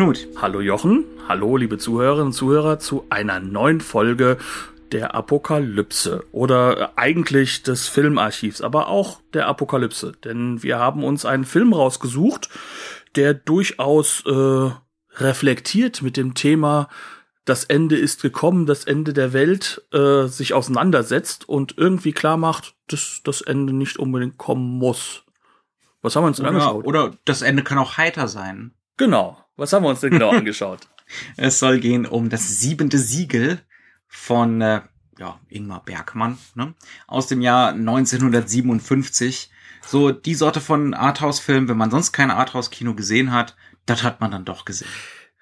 Knut. Hallo Jochen, hallo liebe Zuhörerinnen und Zuhörer zu einer neuen Folge der Apokalypse oder eigentlich des Filmarchivs, aber auch der Apokalypse. Denn wir haben uns einen Film rausgesucht, der durchaus äh, reflektiert mit dem Thema das Ende ist gekommen, das Ende der Welt äh, sich auseinandersetzt und irgendwie klar macht, dass das Ende nicht unbedingt kommen muss. Was haben wir uns denn Oder, angeschaut? oder das Ende kann auch heiter sein. Genau. Was haben wir uns denn genau angeschaut? Es soll gehen um das siebente Siegel von äh, ja, Ingmar Bergmann ne? aus dem Jahr 1957. So die Sorte von Arthouse-Film, wenn man sonst kein Arthouse-Kino gesehen hat, das hat man dann doch gesehen.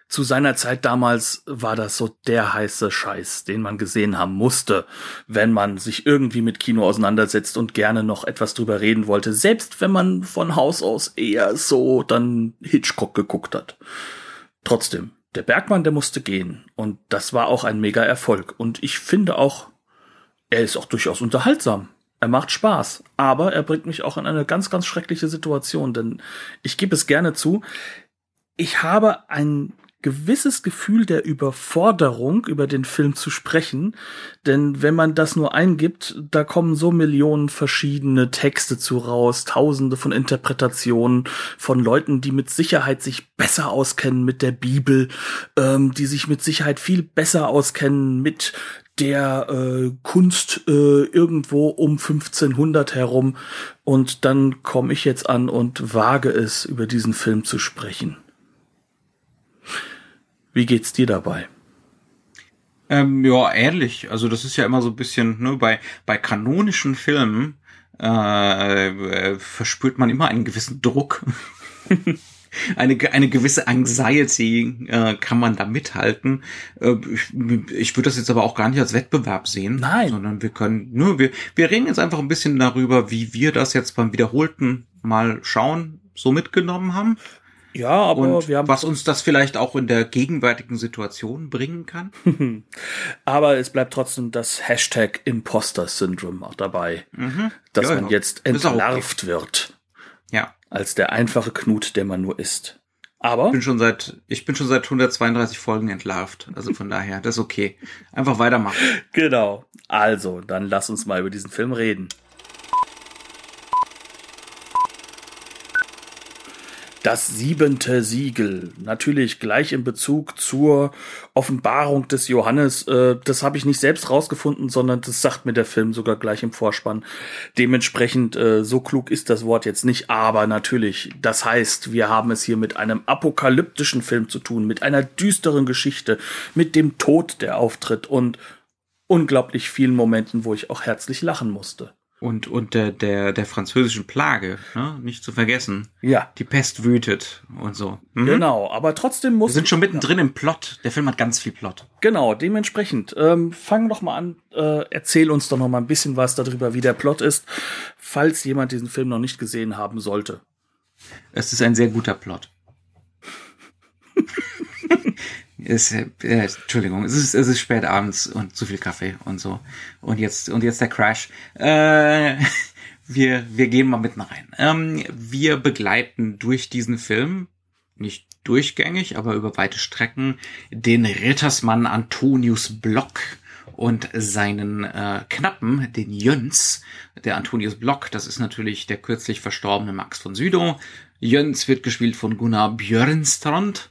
Zu seiner Zeit damals war das so der heiße Scheiß, den man gesehen haben musste, wenn man sich irgendwie mit Kino auseinandersetzt und gerne noch etwas drüber reden wollte, selbst wenn man von Haus aus eher so dann Hitchcock geguckt hat. Trotzdem, der Bergmann, der musste gehen und das war auch ein mega Erfolg und ich finde auch, er ist auch durchaus unterhaltsam. Er macht Spaß, aber er bringt mich auch in eine ganz, ganz schreckliche Situation, denn ich gebe es gerne zu, ich habe ein gewisses Gefühl der Überforderung, über den Film zu sprechen. Denn wenn man das nur eingibt, da kommen so Millionen verschiedene Texte zu raus, tausende von Interpretationen von Leuten, die mit Sicherheit sich besser auskennen mit der Bibel, ähm, die sich mit Sicherheit viel besser auskennen mit der äh, Kunst äh, irgendwo um 1500 herum. Und dann komme ich jetzt an und wage es, über diesen Film zu sprechen. Wie geht's dir dabei? Ähm, ja, ähnlich. Also das ist ja immer so ein bisschen, ne, bei, bei kanonischen Filmen äh, äh, verspürt man immer einen gewissen Druck. eine, eine gewisse Anxiety äh, kann man da mithalten. Äh, ich ich würde das jetzt aber auch gar nicht als Wettbewerb sehen. Nein. Sondern wir können, nur wir, wir reden jetzt einfach ein bisschen darüber, wie wir das jetzt beim wiederholten Mal schauen, so mitgenommen haben. Ja, aber und wir haben was uns das vielleicht auch in der gegenwärtigen Situation bringen kann. aber es bleibt trotzdem das Hashtag Imposter Syndrome auch dabei, Mhm. dass Ja, man ja. jetzt auch okay. entlarvt wird Ja, als der einfache Knut, der man nur ist. Aber ich bin schon seit ich bin schon seit 132 Folgen entlarvt, also von daher, das ist okay. Einfach weitermachen. genau. Also, dann lass uns mal über diesen Film reden. Das siebente Siegel. Natürlich gleich in Bezug zur Offenbarung des Johannes. Äh, das habe ich nicht selbst rausgefunden, sondern das sagt mir der Film sogar gleich im Vorspann. Dementsprechend, äh, so klug ist das Wort jetzt nicht, aber natürlich, das heißt, wir haben es hier mit einem apokalyptischen Film zu tun, mit einer düsteren Geschichte, mit dem Tod, der auftritt und unglaublich vielen Momenten, wo ich auch herzlich lachen musste. Und und der der der französischen Plage, ne? nicht zu vergessen. Ja, Die Pest wütet und so. Mhm. genau. Aber trotzdem muss Wir sind schon mittendrin im Plot. Der Film hat ganz viel Plot. Genau, dementsprechend. Ähm, fang doch mal an, äh, erzähl uns doch noch mal ein bisschen was darüber, wie der Plot ist, falls jemand diesen Film noch nicht gesehen haben sollte. Es ist ein sehr guter Plot. Es, äh, Entschuldigung, es ist, es ist spät abends und zu viel Kaffee und so. Und jetzt, und jetzt der Crash. Äh, wir, wir gehen mal mitten rein. Ähm, wir begleiten durch diesen Film, nicht durchgängig, aber über weite Strecken, den Rittersmann Antonius Block und seinen äh, Knappen, den Jöns. Der Antonius Block, das ist natürlich der kürzlich verstorbene Max von Südow. Jöns wird gespielt von Gunnar Björnstrand.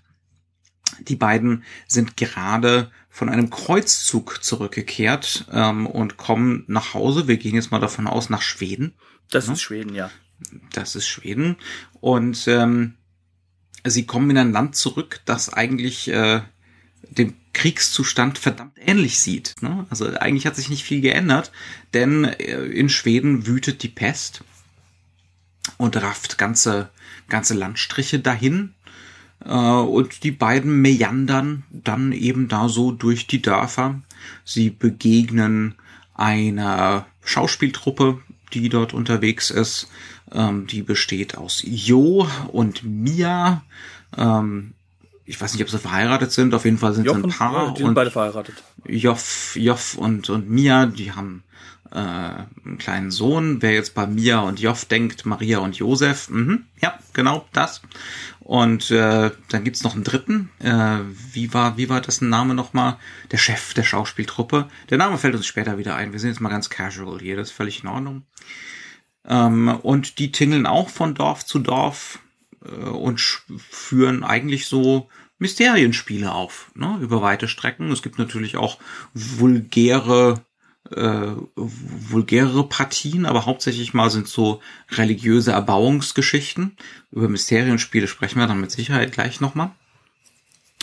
Die beiden sind gerade von einem Kreuzzug zurückgekehrt ähm, und kommen nach Hause. Wir gehen jetzt mal davon aus, nach Schweden. Das ist Schweden, ja. Das ist Schweden. Und ähm, sie kommen in ein Land zurück, das eigentlich äh, dem Kriegszustand verdammt ähnlich sieht. Ne? Also eigentlich hat sich nicht viel geändert, denn äh, in Schweden wütet die Pest und rafft ganze, ganze Landstriche dahin. Äh, und die beiden meandern dann eben da so durch die Dörfer. Sie begegnen einer Schauspieltruppe, die dort unterwegs ist. Ähm, die besteht aus Jo und Mia. Ich weiß nicht, ob sie verheiratet sind. Auf jeden Fall sind Joff sie ein Paar. ja, die sind und beide verheiratet. Joff, Joff und, und Mia, die haben äh, einen kleinen Sohn. Wer jetzt bei Mia und Joff denkt, Maria und Josef, mhm, ja, genau das. Und äh, dann gibt's noch einen dritten. Äh, wie war wie war das ein Name nochmal? Der Chef der Schauspieltruppe. Der Name fällt uns später wieder ein. Wir sind jetzt mal ganz casual hier. Das ist völlig in Ordnung. Ähm, und die tingeln auch von Dorf zu Dorf und sch- führen eigentlich so Mysterienspiele auf, ne, über weite Strecken. Es gibt natürlich auch vulgäre äh, vulgärere Partien, aber hauptsächlich mal sind so religiöse Erbauungsgeschichten. Über Mysterienspiele sprechen wir dann mit Sicherheit gleich nochmal.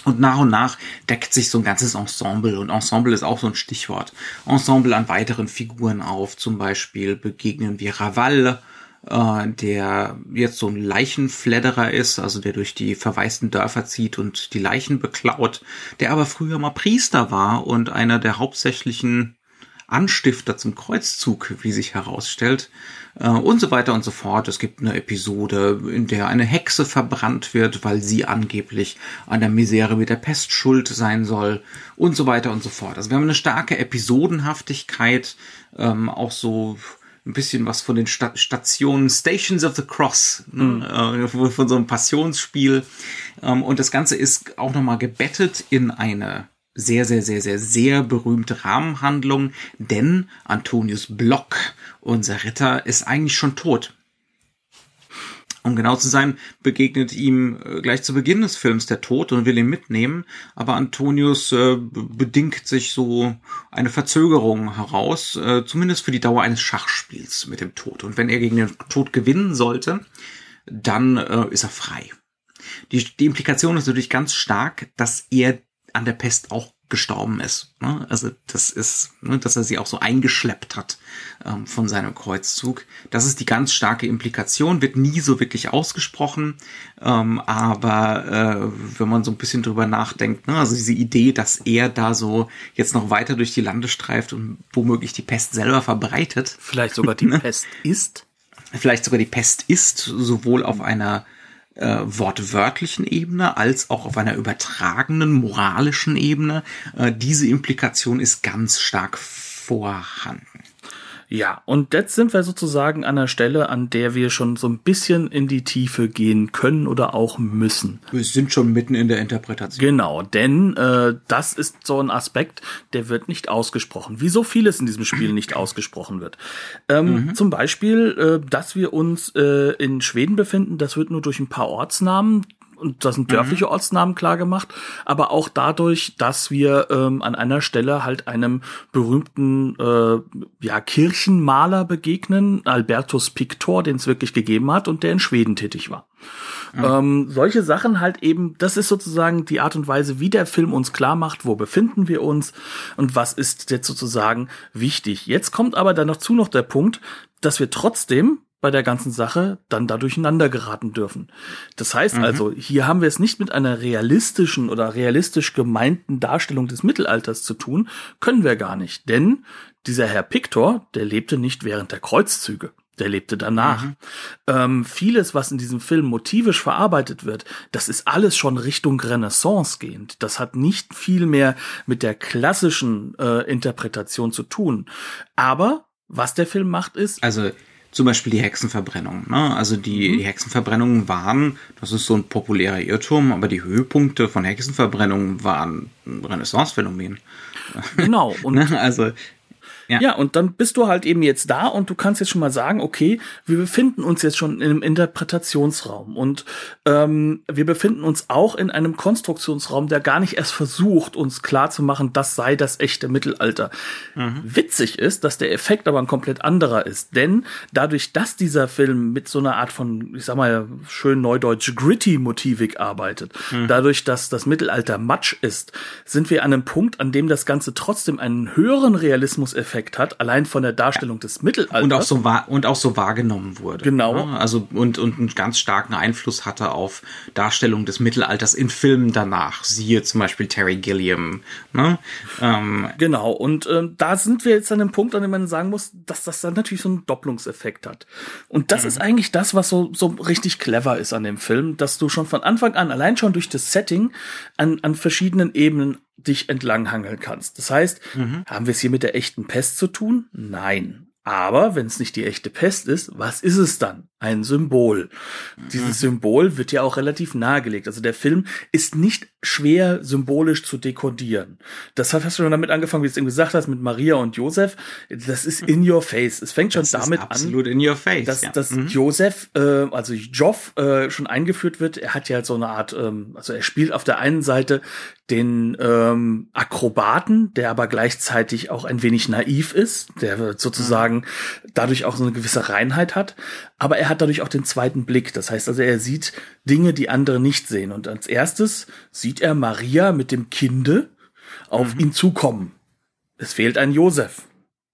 Und nach und nach deckt sich so ein ganzes Ensemble. Und Ensemble ist auch so ein Stichwort. Ensemble an weiteren Figuren auf. Zum Beispiel begegnen wir Raval, äh, der jetzt so ein Leichenfledderer ist, also der durch die verwaisten Dörfer zieht und die Leichen beklaut, der aber früher mal Priester war und einer der hauptsächlichen Anstifter zum Kreuzzug, wie sich herausstellt, äh, und so weiter und so fort. Es gibt eine Episode, in der eine Hexe verbrannt wird, weil sie angeblich an der Misere mit der Pest schuld sein soll und so weiter und so fort. Also wir haben eine starke Episodenhaftigkeit, ähm, auch so ein bisschen was von den Sta Stationen Stations of the Cross, ne? äh, von so einem Passionsspiel. Ähm, und das Ganze ist auch nochmal gebettet in eine sehr, sehr, sehr, sehr, sehr berühmte Rahmenhandlung, denn Antonius Block, unser Ritter, ist eigentlich schon tot. Um genau zu sein, begegnet ihm äh, gleich zu Beginn des Films der Tod und will ihn mitnehmen, aber Antonius äh, bedingt sich so eine Verzögerung heraus, äh, zumindest für die Dauer eines Schachspiels mit dem Tod. Und wenn er gegen den Tod gewinnen sollte, dann äh, ist er frei. Die, die Implikation ist natürlich ganz stark, dass er an der Pest auch gestorben ist. Ne? Also das ist, ne, dass er sie auch so eingeschleppt hat ähm, von seinem Kreuzzug. Das ist die ganz starke Implikation, wird nie so wirklich ausgesprochen, ähm, aber äh, wenn man so ein bisschen drüber nachdenkt, ne, also diese Idee, dass er da so jetzt noch weiter durch die Lande streift und womöglich die Pest selber verbreitet, Vielleicht sogar die Pest ist. vielleicht sogar die Pest ist, sowohl auf einer äh, wortwörtlichen Ebene als auch auf einer übertragenen moralischen Ebene. Äh, diese Implikation ist ganz stark vorhanden. Ja, und jetzt sind wir sozusagen an der Stelle, an der wir schon so ein bisschen in die Tiefe gehen können oder auch müssen. Wir sind schon mitten in der Interpretation. Genau, denn äh, das ist so ein Aspekt, der wird nicht ausgesprochen. Wie so vieles in diesem Spiel nicht ausgesprochen wird. Ähm, Zum Beispiel, äh, dass wir uns äh, in Schweden befinden, das wird nur durch ein paar Ortsnamen und das sind dörfliche Ortsnamen klar gemacht, aber auch dadurch, dass wir ähm, an einer Stelle halt einem berühmten äh, ja, Kirchenmaler begegnen, Albertus Pictor, den es wirklich gegeben hat und der in Schweden tätig war. Ähm, solche Sachen halt eben, das ist sozusagen die Art und Weise, wie der Film uns klar macht, wo befinden wir uns und was ist jetzt sozusagen wichtig. Jetzt kommt aber dann dazu noch der Punkt, dass wir trotzdem bei der ganzen Sache dann da durcheinander geraten dürfen. Das heißt also, hier haben wir es nicht mit einer realistischen oder realistisch gemeinten Darstellung des Mittelalters zu tun, können wir gar nicht, denn dieser Herr Pictor, der lebte nicht während der Kreuzzüge. Der lebte danach. Ähm, vieles, was in diesem Film motivisch verarbeitet wird, das ist alles schon Richtung Renaissance gehend. Das hat nicht viel mehr mit der klassischen äh, Interpretation zu tun. Aber was der Film macht, ist, Also zum Beispiel die Hexenverbrennung. Ne? Also die, die Hexenverbrennungen waren, das ist so ein populärer Irrtum, aber die Höhepunkte von Hexenverbrennungen waren ein Renaissance-Phänomen. genau, und Ne? Also Ja. Ja, und dann bist du halt eben jetzt da und du kannst jetzt schon mal sagen, okay, wir befinden uns jetzt schon in einem Interpretationsraum und ähm, wir befinden uns auch in einem Konstruktionsraum, der gar nicht erst versucht, uns klarzumachen, das sei das echte Mittelalter. Witzig ist, dass der Effekt aber ein komplett anderer ist, denn dadurch, dass dieser Film mit so einer Art von, ich sag mal, schön neudeutsch gritty Motivik arbeitet, dadurch, dass das Mittelalter Matsch ist, sind wir an einem Punkt, an dem das Ganze trotzdem einen höheren Realismuseffekt Doppelungseffekt hat, allein von der Darstellung des Mittelalters. Und auch so wahr, und auch so wahrgenommen wurde. Genau. Ne? Also, und, und einen ganz starken Einfluss hatte auf Darstellung des Mittelalters in Filmen danach. Siehe zum Beispiel Terry Gilliam. Ne? Ähm, genau. Und ähm, da sind wir jetzt an dem Punkt, an dem man sagen muss, dass das dann natürlich so einen Doppelungseffekt hat. Und das mhm. ist eigentlich das, was so, so richtig clever ist an dem Film, dass du schon von Anfang an, allein schon durch das Setting, an, an verschiedenen Ebenen dich entlanghangeln kannst. Das heißt, mhm. haben wir es hier mit der echten Pest zu tun? Nein. Aber wenn es nicht die echte Pest ist, was ist es dann? Ein Symbol. Mhm. Dieses Symbol wird ja auch relativ nahegelegt. Also der Film ist nicht schwer symbolisch zu dekodieren. Das hat hast du schon damit angefangen, wie du es eben gesagt hast, mit Maria und Josef. Das ist in your face. Es fängt schon das damit an, absolut in your face, dass, ja. dass mhm. Josef, äh, also Joff, äh, schon eingeführt wird. Er hat ja so eine Art, ähm, also er spielt auf der einen Seite den ähm, Akrobaten, der aber gleichzeitig auch ein wenig naiv ist, der sozusagen dadurch auch so eine gewisse Reinheit hat, aber er hat dadurch auch den zweiten Blick. Das heißt also, er sieht Dinge, die andere nicht sehen. Und als erstes sieht er Maria mit dem Kinde auf mhm. ihn zukommen. Es fehlt ein Josef.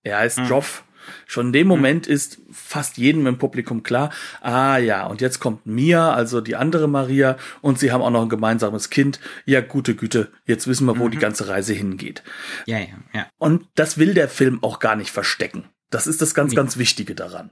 Er heißt mhm. Joff. Schon in dem mhm. Moment ist fast jedem im Publikum klar, ah ja, und jetzt kommt Mia, also die andere Maria, und sie haben auch noch ein gemeinsames Kind. Ja, gute Güte, jetzt wissen wir, wo mhm. die ganze Reise hingeht. Ja, ja, ja. Und das will der Film auch gar nicht verstecken. Das ist das ganz, ganz Wichtige daran.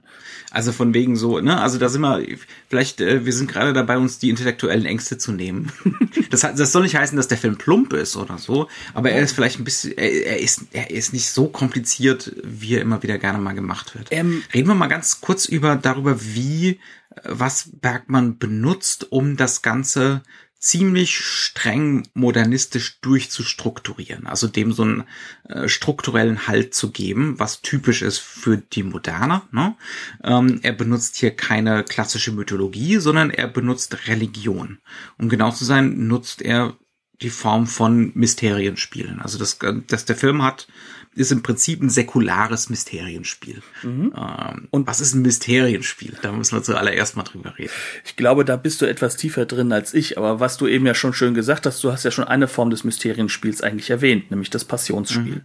Also von wegen so, ne, also da sind wir, vielleicht, äh, wir sind gerade dabei, uns die intellektuellen Ängste zu nehmen. das, das soll nicht heißen, dass der Film plump ist oder so, aber er ist vielleicht ein bisschen, er, er ist, er ist nicht so kompliziert, wie er immer wieder gerne mal gemacht wird. Ähm, Reden wir mal ganz kurz über, darüber, wie, äh, was Bergmann benutzt, um das Ganze ziemlich streng modernistisch durchzustrukturieren, also dem so einen äh, strukturellen Halt zu geben, was typisch ist für die Moderne. Ne? Ähm, er benutzt hier keine klassische Mythologie, sondern er benutzt Religion. Um genau zu sein, nutzt er die Form von Mysterienspielen. Also das, äh, das der Film hat ist im Prinzip ein säkulares Mysterienspiel. Mhm. Ähm, und was ist ein Mysterienspiel? Da müssen wir zuallererst mal drüber reden. Ich glaube, da bist du etwas tiefer drin als ich, aber was du eben ja schon schön gesagt hast, du hast ja schon eine Form des Mysterienspiels eigentlich erwähnt, nämlich das Passionsspiel.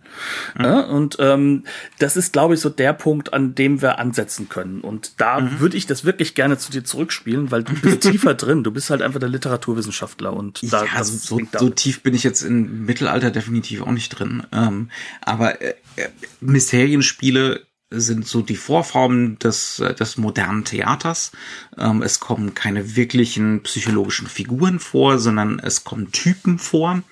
Mhm. Ja, und ähm, das ist, glaube ich, so der Punkt, an dem wir ansetzen können. Und da mhm. würde ich das wirklich gerne zu dir zurückspielen, weil du bist tiefer drin. Du bist halt einfach der Literaturwissenschaftler und da, ja, so, so tief bin ich jetzt im Mittelalter definitiv auch nicht drin. Ähm, aber Mysterienspiele sind so die Vorformen des, des modernen Theaters. Ähm, es kommen keine wirklichen psychologischen Figuren vor, sondern es kommen Typen vor.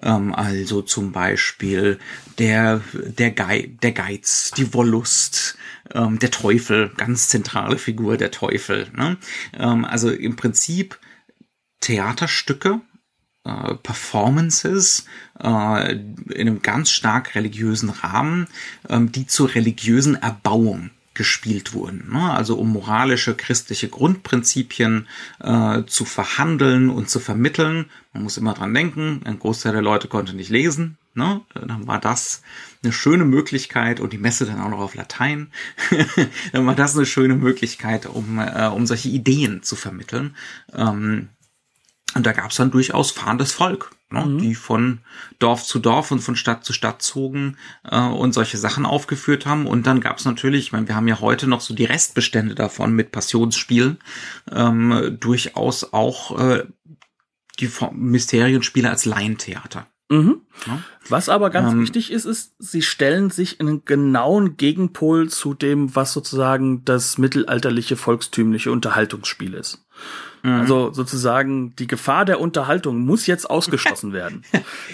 Ähm, also zum Beispiel der, der, Ge der Geiz, die Wollust, ähm, der Teufel, ganz zentrale Figur, der Teufel. Ne? Ähm, also im Prinzip Theaterstücke, äh, Performances äh, in einem ganz stark religiösen Rahmen, ähm, die zur religiösen Erbauung gespielt wurden. Ne? Also um moralische christliche Grundprinzipien äh, zu verhandeln und zu vermitteln. Man muss immer dran denken, ein Großteil der Leute konnte nicht lesen. Ne? Dann war das eine schöne Möglichkeit und die Messe dann auch noch auf Latein. dann war das eine schöne Möglichkeit, um, äh, um solche Ideen zu vermitteln. Ähm, und da gab es dann durchaus fahrendes Volk, ne, mhm. die von Dorf zu Dorf und von Stadt zu Stadt zogen äh, und solche Sachen aufgeführt haben. Und dann gab es natürlich, ich meine, wir haben ja heute noch so die Restbestände davon mit Passionsspielen, ähm, durchaus auch äh, die Mysterienspiele als Laientheater. Mhm. Ja. Was aber ganz ähm, wichtig ist, ist, sie stellen sich in einen genauen Gegenpol zu dem, was sozusagen das mittelalterliche volkstümliche Unterhaltungsspiel ist. Mhm. Also sozusagen die Gefahr der Unterhaltung muss jetzt ausgeschlossen werden.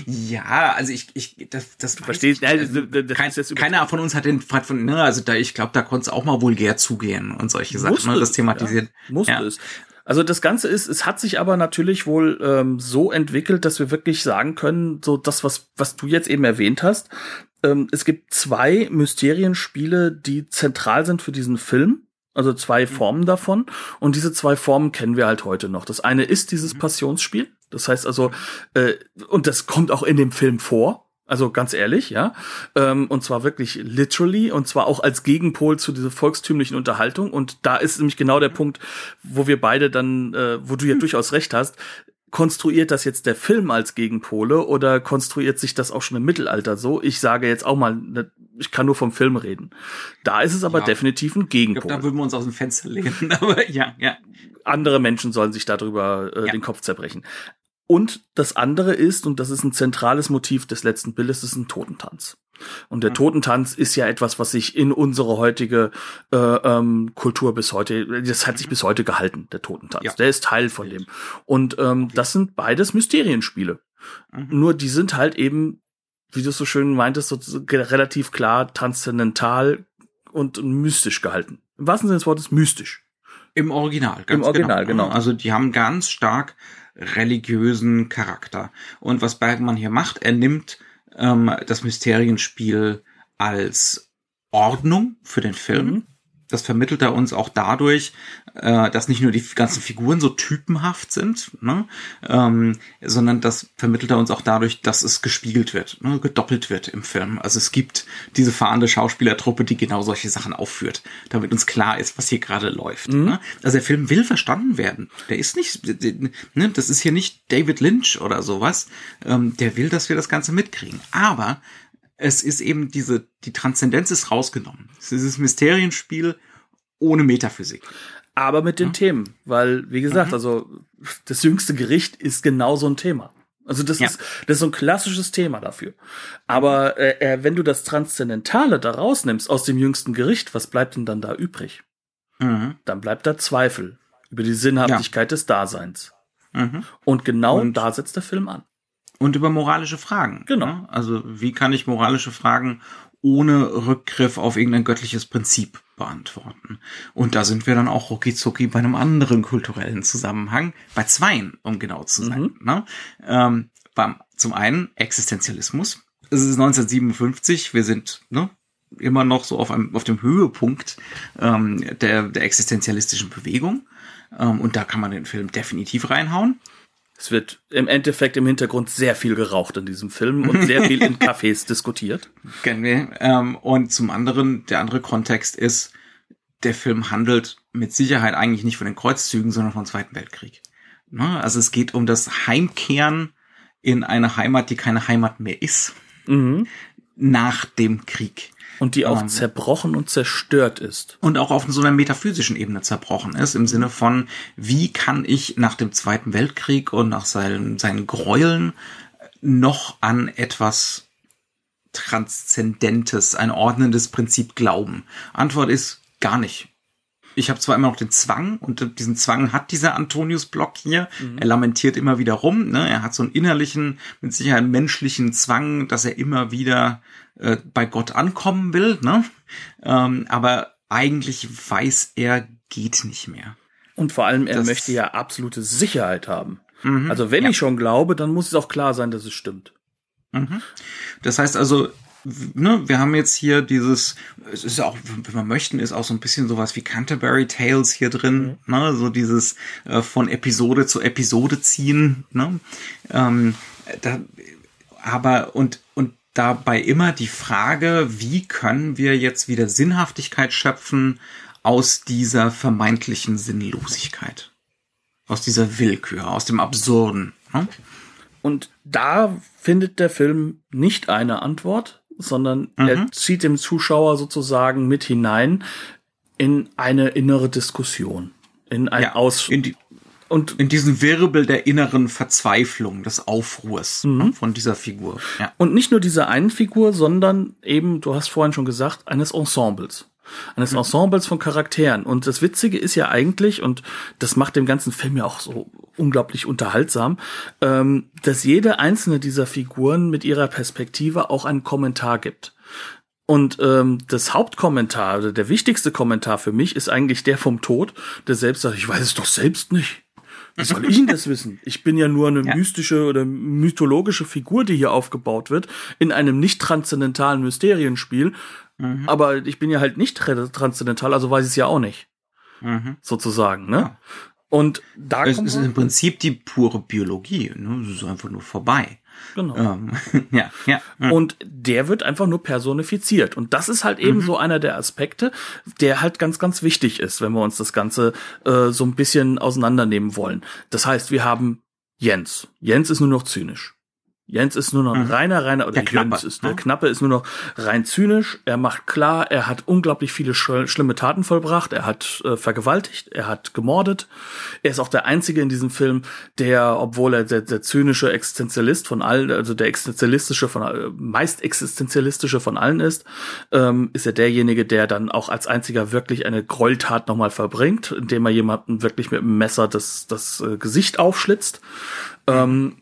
ja, also ich, ich, das, das. Ich, also, kein, keiner von uns hat den, hat von, ne, also da, ich glaube, da konnte es auch mal vulgär zugehen und solche Sachen, ne, das thematisiert. Ja, musste ja. es. Also das Ganze ist, es hat sich aber natürlich wohl ähm, so entwickelt, dass wir wirklich sagen können, so das, was, was du jetzt eben erwähnt hast, ähm, es gibt zwei Mysterienspiele, die zentral sind für diesen Film. Also zwei mhm. Formen davon. Und diese zwei Formen kennen wir halt heute noch. Das eine ist dieses mhm. Passionsspiel. Das heißt also, äh, und das kommt auch in dem Film vor. Also ganz ehrlich, ja. Ähm, und zwar wirklich literally und zwar auch als Gegenpol zu dieser volkstümlichen Unterhaltung. Und da ist nämlich genau der Punkt, wo wir beide dann, äh, wo du ja hm. durchaus recht hast, konstruiert das jetzt der Film als Gegenpole oder konstruiert sich das auch schon im Mittelalter so? Ich sage jetzt auch mal, ne, ich kann nur vom Film reden. Da ist es aber Ja. definitiv ein Gegenpol. glaube, da würden wir uns aus dem Fenster lehnen. Aber ja, ja. andere Menschen sollen sich darüber äh, Ja. den Kopf zerbrechen. Und das andere ist, und das ist ein zentrales Motiv des letzten Bildes, ist ein Totentanz. Und der Mhm. Totentanz ist ja etwas, was sich in unsere heutige äh, ähm, Kultur bis heute, das hat sich bis heute gehalten, der Totentanz. Mhm. Ja. Der ist Teil von dem. Und ähm, das sind beides Mysterienspiele. Mhm. Nur die sind halt eben, wie du es so schön meintest, so, relativ klar transzendental und mystisch gehalten. Im wahrsten Sinne des Wortes mystisch. Im Original, Im Original, genau. Also die haben ganz stark religiösen Charakter. Und was Bergmann hier macht, er nimmt ähm, das Mysterienspiel als Ordnung für den Film. Mhm. Das vermittelt er uns auch dadurch, äh, dass nicht nur die ganzen Figuren so typenhaft sind, ne, ähm, sondern das vermittelt er uns auch dadurch, dass es gespiegelt wird, ne, gedoppelt wird im Film. Also es gibt diese fahrende Schauspielertruppe, die genau solche Sachen aufführt, damit uns klar ist, was hier gerade läuft. Ne? Also der Film will verstanden werden. Der ist nicht, ne, das ist hier nicht David Lynch oder sowas. Ähm, der will, dass wir das Ganze mitkriegen. Aber es ist eben diese, die Transzendenz ist rausgenommen. Es ist dieses Mysterienspiel ohne Metaphysik. aber mit den Themen, weil wie gesagt, Mhm. also das jüngste Gericht ist genau so ein Thema. Also das Ja. ist das ist so ein klassisches Thema dafür. Aber äh, äh, wenn du das Transzendentale da rausnimmst aus dem jüngsten Gericht, was bleibt denn dann da übrig? Mhm. Dann bleibt da Zweifel über die Sinnhaftigkeit des Daseins. Mhm. Und genau Und- da setzt der Film an. Und über moralische Fragen. Genau. ne? Also wie kann ich moralische Fragen ohne Rückgriff auf irgendein göttliches Prinzip beantworten? Und da sind wir dann auch rucki zucki bei einem anderen kulturellen Zusammenhang, bei zweien, um genau zu sein. Mhm. Ne? Ähm, beim, zum einen Existenzialismus. Es ist 1957, wir sind ne, immer noch so auf, einem, auf dem Höhepunkt ähm, der, der existenzialistischen Bewegung. Ähm, und da kann man den Film definitiv reinhauen. Es wird im Endeffekt im Hintergrund sehr viel geraucht in diesem Film und sehr viel in Cafés diskutiert. Wir. Ähm, und zum anderen, der andere Kontext ist, der Film handelt mit Sicherheit eigentlich nicht von den Kreuzzügen, sondern vom Zweiten Weltkrieg. Ne? Also es geht um das Heimkehren in eine Heimat, die keine Heimat mehr ist, Mhm. nach dem Krieg. Und die auch zerbrochen und zerstört ist. Und auch auf so einer metaphysischen Ebene zerbrochen ist, im Sinne von, wie kann ich nach dem Zweiten Weltkrieg und nach seinen, seinen Gräueln noch an etwas Transzendentes, ein ordnendes Prinzip glauben? Antwort ist gar nicht. Ich habe zwar immer noch den Zwang und diesen Zwang hat dieser Antonius Block hier. Er lamentiert immer wieder rum. Ne? Er hat so einen innerlichen, mit Sicherheit menschlichen Zwang, dass er immer wieder äh, bei Gott ankommen will. Ne? Ähm, aber eigentlich weiß er, geht nicht mehr. Und vor allem, er Das- möchte ja absolute Sicherheit haben. Mhm. Also wenn Ja. ich schon glaube, dann muss es auch klar sein, dass es stimmt. Mhm. Das heißt also, ne, wir haben jetzt hier dieses, es ist auch, wenn wir möchten, ist auch so ein bisschen sowas wie Canterbury Tales hier drin, ne, so dieses äh, von Episode zu Episode ziehen, ne, ähm, da, aber und und dabei immer die Frage, wie können wir jetzt wieder Sinnhaftigkeit schöpfen aus dieser vermeintlichen Sinnlosigkeit, aus dieser Willkür, aus dem Absurden. Ne? Und da findet der Film nicht eine Antwort, sondern Mhm. er zieht dem Zuschauer sozusagen mit hinein in eine innere Diskussion, in ein Ja, Aus in die, und in diesen Wirbel der inneren Verzweiflung, des Aufruhrs ne, von dieser Figur. Ja. Und nicht nur dieser einen Figur, sondern eben, du hast vorhin schon gesagt, eines Ensembles. Eines Ensembles von Charakteren. Und das Witzige ist ja eigentlich, und das macht dem ganzen Film ja auch so unglaublich unterhaltsam, ähm, dass jede einzelne dieser Figuren mit ihrer Perspektive auch einen Kommentar gibt. Und ähm, das Hauptkommentar, oder der wichtigste Kommentar für mich ist eigentlich der vom Tod, der selbst sagt, ich weiß es doch selbst nicht. Wie soll ich denn das wissen? Ich bin ja nur eine Ja. mystische oder mythologische Figur, die hier aufgebaut wird, in einem nicht transzendentalen Mysterienspiel. Mhm. Aber ich bin ja halt nicht tra- transzendental, also weiß ich es ja auch nicht, Mhm. sozusagen, ne? Ja. Und da Es ist im Prinzip die pure Biologie. Ne? Es ist einfach nur vorbei. Genau. Ähm, ja, ja. ja. Und der wird einfach nur personifiziert. Und das ist halt eben so einer der Aspekte, der halt ganz, ganz wichtig ist, wenn wir uns das Ganze äh, so ein bisschen auseinandernehmen wollen. Das heißt, wir haben Jens. Jens ist nur noch zynisch. Jens ist nur noch ein reiner, reiner, oder Der Knappe, Jens ist, der ne? Knappe ist nur noch rein zynisch. Er macht klar, er hat unglaublich viele sch schlimme Taten vollbracht. Er hat äh, vergewaltigt, er hat gemordet. Er ist auch der Einzige in diesem Film, der, obwohl er der, der zynische Existenzialist von allen, also der existenzialistische von, äh, meist existenzialistische von allen ist, ähm, ist er derjenige, der dann auch als einziger wirklich eine Gräueltat nochmal verbringt, indem er jemanden wirklich mit dem Messer das, das äh, Gesicht aufschlitzt. Ähm,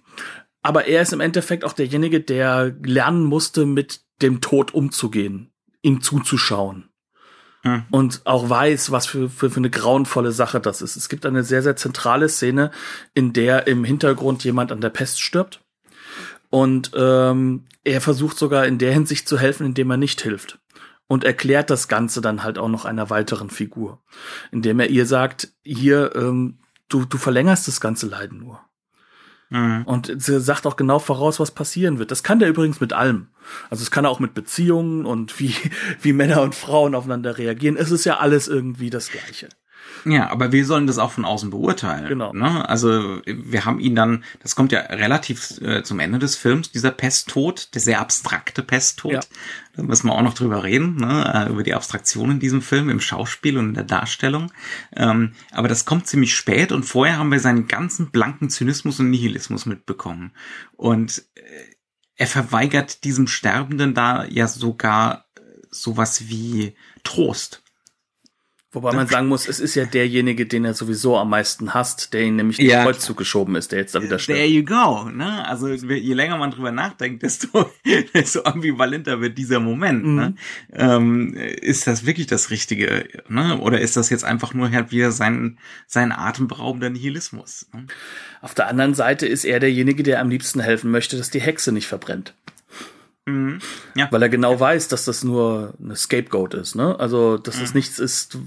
aber er ist im Endeffekt auch derjenige, der lernen musste, mit dem Tod umzugehen, ihm zuzuschauen. Und auch weiß, was für, für, für eine grauenvolle Sache das ist. Es gibt eine sehr, sehr zentrale Szene, in der im Hintergrund jemand an der Pest stirbt. Und ähm, er versucht sogar in der Hinsicht zu helfen, indem er nicht hilft. Und erklärt das Ganze dann halt auch noch einer weiteren Figur. Indem er ihr sagt, hier, ähm, du, du verlängerst das ganze Leiden nur. Mhm. Und sie sagt auch genau voraus, was passieren wird. Das kann der übrigens mit allem. Also es kann er auch mit Beziehungen und wie, wie Männer und Frauen aufeinander reagieren. Es ist ja alles irgendwie das Gleiche. Ja, aber wir sollen das auch von außen beurteilen. Genau. Ne? Also wir haben ihn dann, das kommt ja relativ äh, zum Ende des Films, dieser Pesttod, der sehr abstrakte Pesttod. Ja. Da müssen wir auch noch drüber reden, ne? äh, über die Abstraktion in diesem Film, im Schauspiel und in der Darstellung. Ähm, aber das kommt ziemlich spät und vorher haben wir seinen ganzen blanken Zynismus und Nihilismus mitbekommen. Und äh, er verweigert diesem Sterbenden da ja sogar äh, sowas wie Trost. Wobei man sagen muss, es ist ja derjenige, den er sowieso am meisten hasst, der ihn nämlich Ja. ja. Kreuz zugeschoben ist, der jetzt da wieder There stirbt. you go. Ne? Also je länger man drüber nachdenkt, desto, desto ambivalenter wird dieser Moment. Ne? Ähm, ist das wirklich das Richtige? Ne? Oder ist das jetzt einfach nur halt wieder sein, sein atemberaubender Nihilismus? Ne? Auf der anderen Seite ist er derjenige, der am liebsten helfen möchte, dass die Hexe nicht verbrennt. Mhm. Ja. Weil er genau weiß, dass das nur eine Scapegoat ist, ne? Also, dass es nichts ist,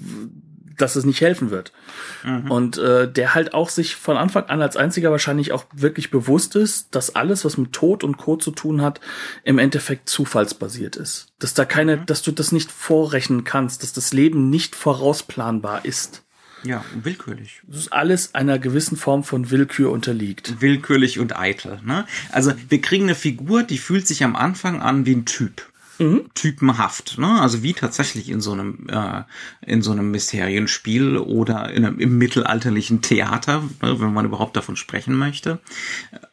dass es nicht helfen wird. Und äh, der halt auch sich von Anfang an als einziger wahrscheinlich auch wirklich bewusst ist, dass alles, was mit Tod und Co. zu tun hat, im Endeffekt zufallsbasiert ist. Dass da keine, dass du das nicht vorrechnen kannst, dass das Leben nicht vorausplanbar ist. Ja, willkürlich. Dass alles einer gewissen Form von Willkür unterliegt. Willkürlich und eitel. Ne? Also wir kriegen eine Figur, die fühlt sich am Anfang an wie ein Typ. typenhaft, ne? Also wie tatsächlich in so einem äh, in so einem Mysterienspiel oder in einem, im mittelalterlichen Theater, ne, wenn man überhaupt davon sprechen möchte.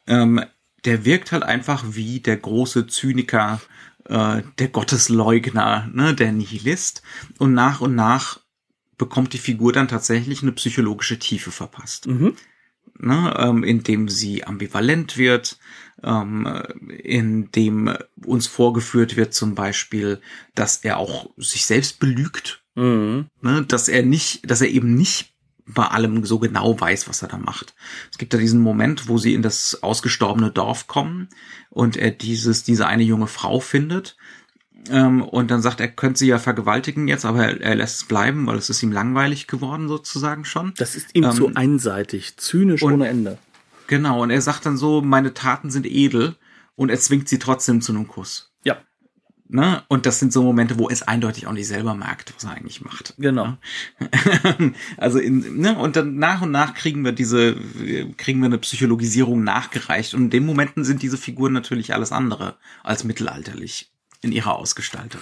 Ähm, der wirkt halt einfach wie der große Zyniker, äh, der Gottesleugner, ne, der Nihilist. Und nach und nach bekommt die Figur dann tatsächlich eine psychologische Tiefe verpasst ne, ähm, indem sie ambivalent wird, ähm, indem uns vorgeführt wird zum Beispiel, dass er auch sich selbst belügt, Mhm. ne, dass er nicht, dass er eben nicht bei allem so genau weiß, was er da macht. Es gibt da diesen Moment, wo sie in das ausgestorbene Dorf kommen und er dieses, diese eine junge Frau findet. Ähm, und dann sagt er, könnte sie ja vergewaltigen jetzt, aber er, er lässt es bleiben, weil es ist ihm langweilig geworden sozusagen schon. Das ist ihm Ähm, zu einseitig, zynisch und- ohne Ende. Genau, und er sagt dann so, meine Taten sind edel und er zwingt sie trotzdem zu einem Kuss. Ja, Ne? Und das sind so Momente, wo er es eindeutig auch nicht selber merkt, was er eigentlich macht. genau. also in, ne? und dann nach und nach kriegen wir diese, kriegen wir eine Psychologisierung nachgereicht. Und in den Momenten sind diese Figuren natürlich alles andere als mittelalterlich in ihrer Ausgestaltung.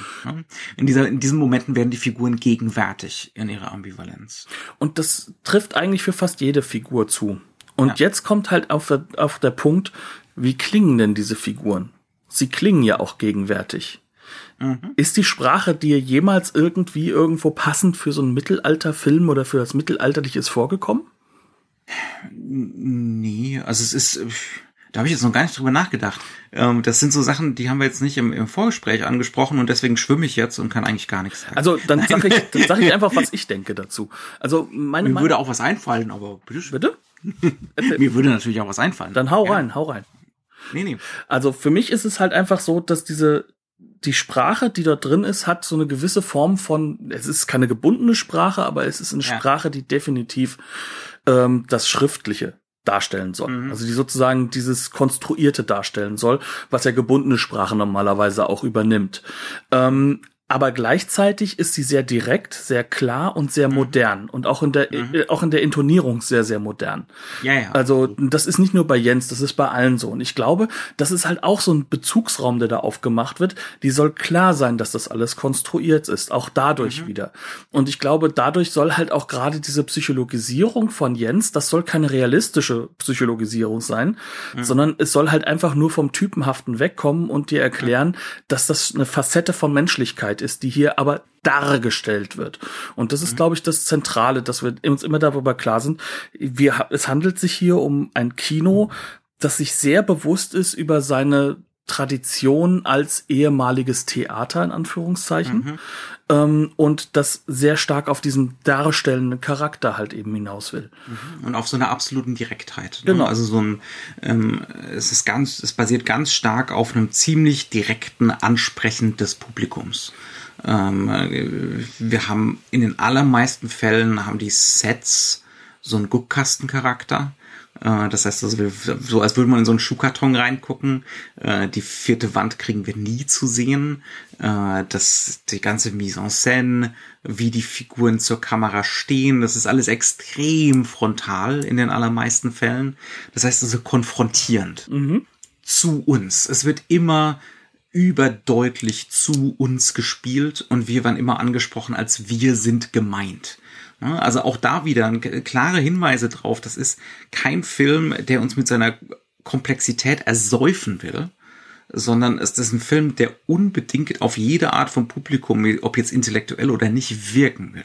In, dieser, in diesen Momenten werden die Figuren gegenwärtig in ihrer Ambivalenz. Und das trifft eigentlich für fast jede Figur zu. Und Ja. jetzt kommt halt auf, der- auf der Punkt, wie klingen denn diese Figuren? Sie klingen ja auch gegenwärtig. Ist die Sprache dir jemals irgendwie irgendwo passend für so einen Mittelalterfilm oder für das Mittelalterliches vorgekommen? Nee, also es ist, äh, da habe ich jetzt noch gar nicht drüber nachgedacht. Ähm, das sind so Sachen, die haben wir jetzt nicht im, im Vorgespräch angesprochen und deswegen schwimme ich jetzt und kann eigentlich gar nichts sagen. Also dann sag ich, dann sag ich einfach, was ich denke dazu. Also meine mir Meinung- würde auch was einfallen, aber bitteschön. bitte? Mir würde natürlich auch was einfallen. Dann hau Ja. rein, hau rein. Nee, nee. Also für mich ist es halt einfach so, dass diese die Sprache, die dort drin ist, hat so eine gewisse Form von, es ist keine gebundene Sprache, aber es ist eine Ja. Sprache, die definitiv ähm, das Schriftliche darstellen soll. Mhm. Also die sozusagen dieses Konstruierte darstellen soll, was ja gebundene Sprache normalerweise auch übernimmt. Ähm, aber gleichzeitig ist sie sehr direkt, sehr klar und sehr mhm. modern und auch in der mhm. äh, auch in der Intonierung sehr sehr modern. Ja, ja. Also das ist nicht nur bei Jens, das ist bei allen so und ich glaube, das ist halt auch so ein Bezugsraum, der da aufgemacht wird. Die soll klar sein, dass das alles konstruiert ist, auch dadurch mhm. wieder. Und ich glaube, dadurch soll halt auch gerade diese Psychologisierung von Jens, das soll keine realistische Psychologisierung sein, mhm. sondern es soll halt einfach nur vom typenhaften wegkommen und dir erklären, dass das eine Facette von Menschlichkeit Wirklichkeit ist, die hier aber dargestellt wird. Und das ist, mhm. glaube ich, das Zentrale, dass wir uns immer darüber klar sind. Wir, es handelt sich hier um ein Kino, das sich sehr bewusst ist über seine Tradition als ehemaliges Theater in Anführungszeichen mhm. Ähm, und das sehr stark auf diesen darstellenden Charakter halt eben hinaus will mhm. und auf so einer absoluten Direktheit. Ne? Genau, also so ein ähm, es ist ganz, es basiert ganz stark auf einem ziemlich direkten Ansprechen des Publikums. Ähm, wir haben in den allermeisten Fällen haben die Sets so einen Guckkastencharakter. Äh, das heißt, also, so als würde man in so einen Schuhkarton reingucken. Äh, die vierte Wand kriegen wir nie zu sehen. Äh, das, die ganze Mise en scène, wie die Figuren zur Kamera stehen, das ist alles extrem frontal in den allermeisten Fällen. Das heißt also konfrontierend mhm. zu uns. Es wird immer überdeutlich zu uns gespielt und wir werden immer angesprochen als wir sind gemeint. Also auch da wieder klare Hinweise drauf. Das ist kein Film, der uns mit seiner Komplexität ersäufen will, sondern es ist ein Film, der unbedingt auf jede Art von Publikum, ob jetzt intellektuell oder nicht, wirken will.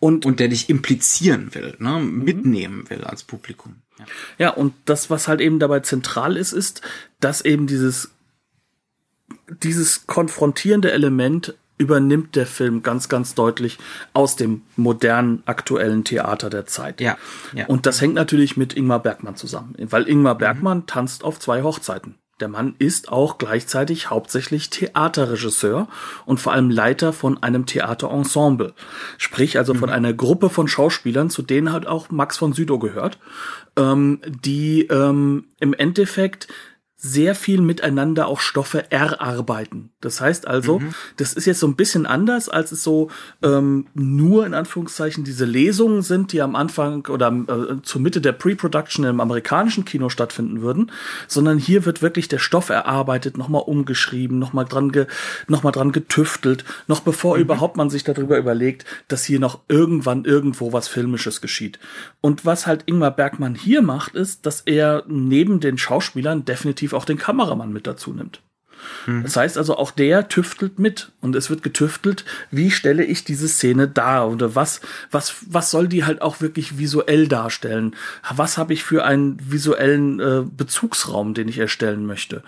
Und, und der dich implizieren will, ne, mhm. mitnehmen will als Publikum. Ja. ja, und das, was halt eben dabei zentral ist, ist, dass eben dieses, dieses konfrontierende Element übernimmt der Film ganz, ganz deutlich aus dem modernen, aktuellen Theater der Zeit. Ja, ja. Und das hängt natürlich mit Ingmar Bergmann zusammen, weil Ingmar mhm. Bergmann mhm. tanzt auf zwei Hochzeiten. Der Mann ist auch gleichzeitig hauptsächlich Theaterregisseur und vor allem Leiter von einem Theaterensemble. Sprich also mhm. von einer Gruppe von Schauspielern, zu denen halt auch Max von Südow gehört, ähm, die ähm, im Endeffekt sehr viel miteinander auch Stoffe erarbeiten. Das heißt also, mhm. das ist jetzt so ein bisschen anders, als es so ähm, nur in Anführungszeichen diese Lesungen sind, die am Anfang oder äh, zur Mitte der Pre-Production im amerikanischen Kino stattfinden würden, sondern hier wird wirklich der Stoff erarbeitet, nochmal umgeschrieben, nochmal dran, ge, noch mal dran getüftelt, noch bevor mhm. überhaupt man sich darüber überlegt, dass hier noch irgendwann irgendwo was Filmisches geschieht. Und was halt Ingmar Bergmann hier macht, ist, dass er neben den Schauspielern definitiv definitiv auch den Kameramann mit dazu nimmt. Mhm. Das heißt also, auch der tüftelt mit und es wird getüftelt, wie stelle ich diese Szene dar oder was, was, was soll die halt auch wirklich visuell darstellen? Was habe ich für einen visuellen äh, Bezugsraum, den ich erstellen möchte?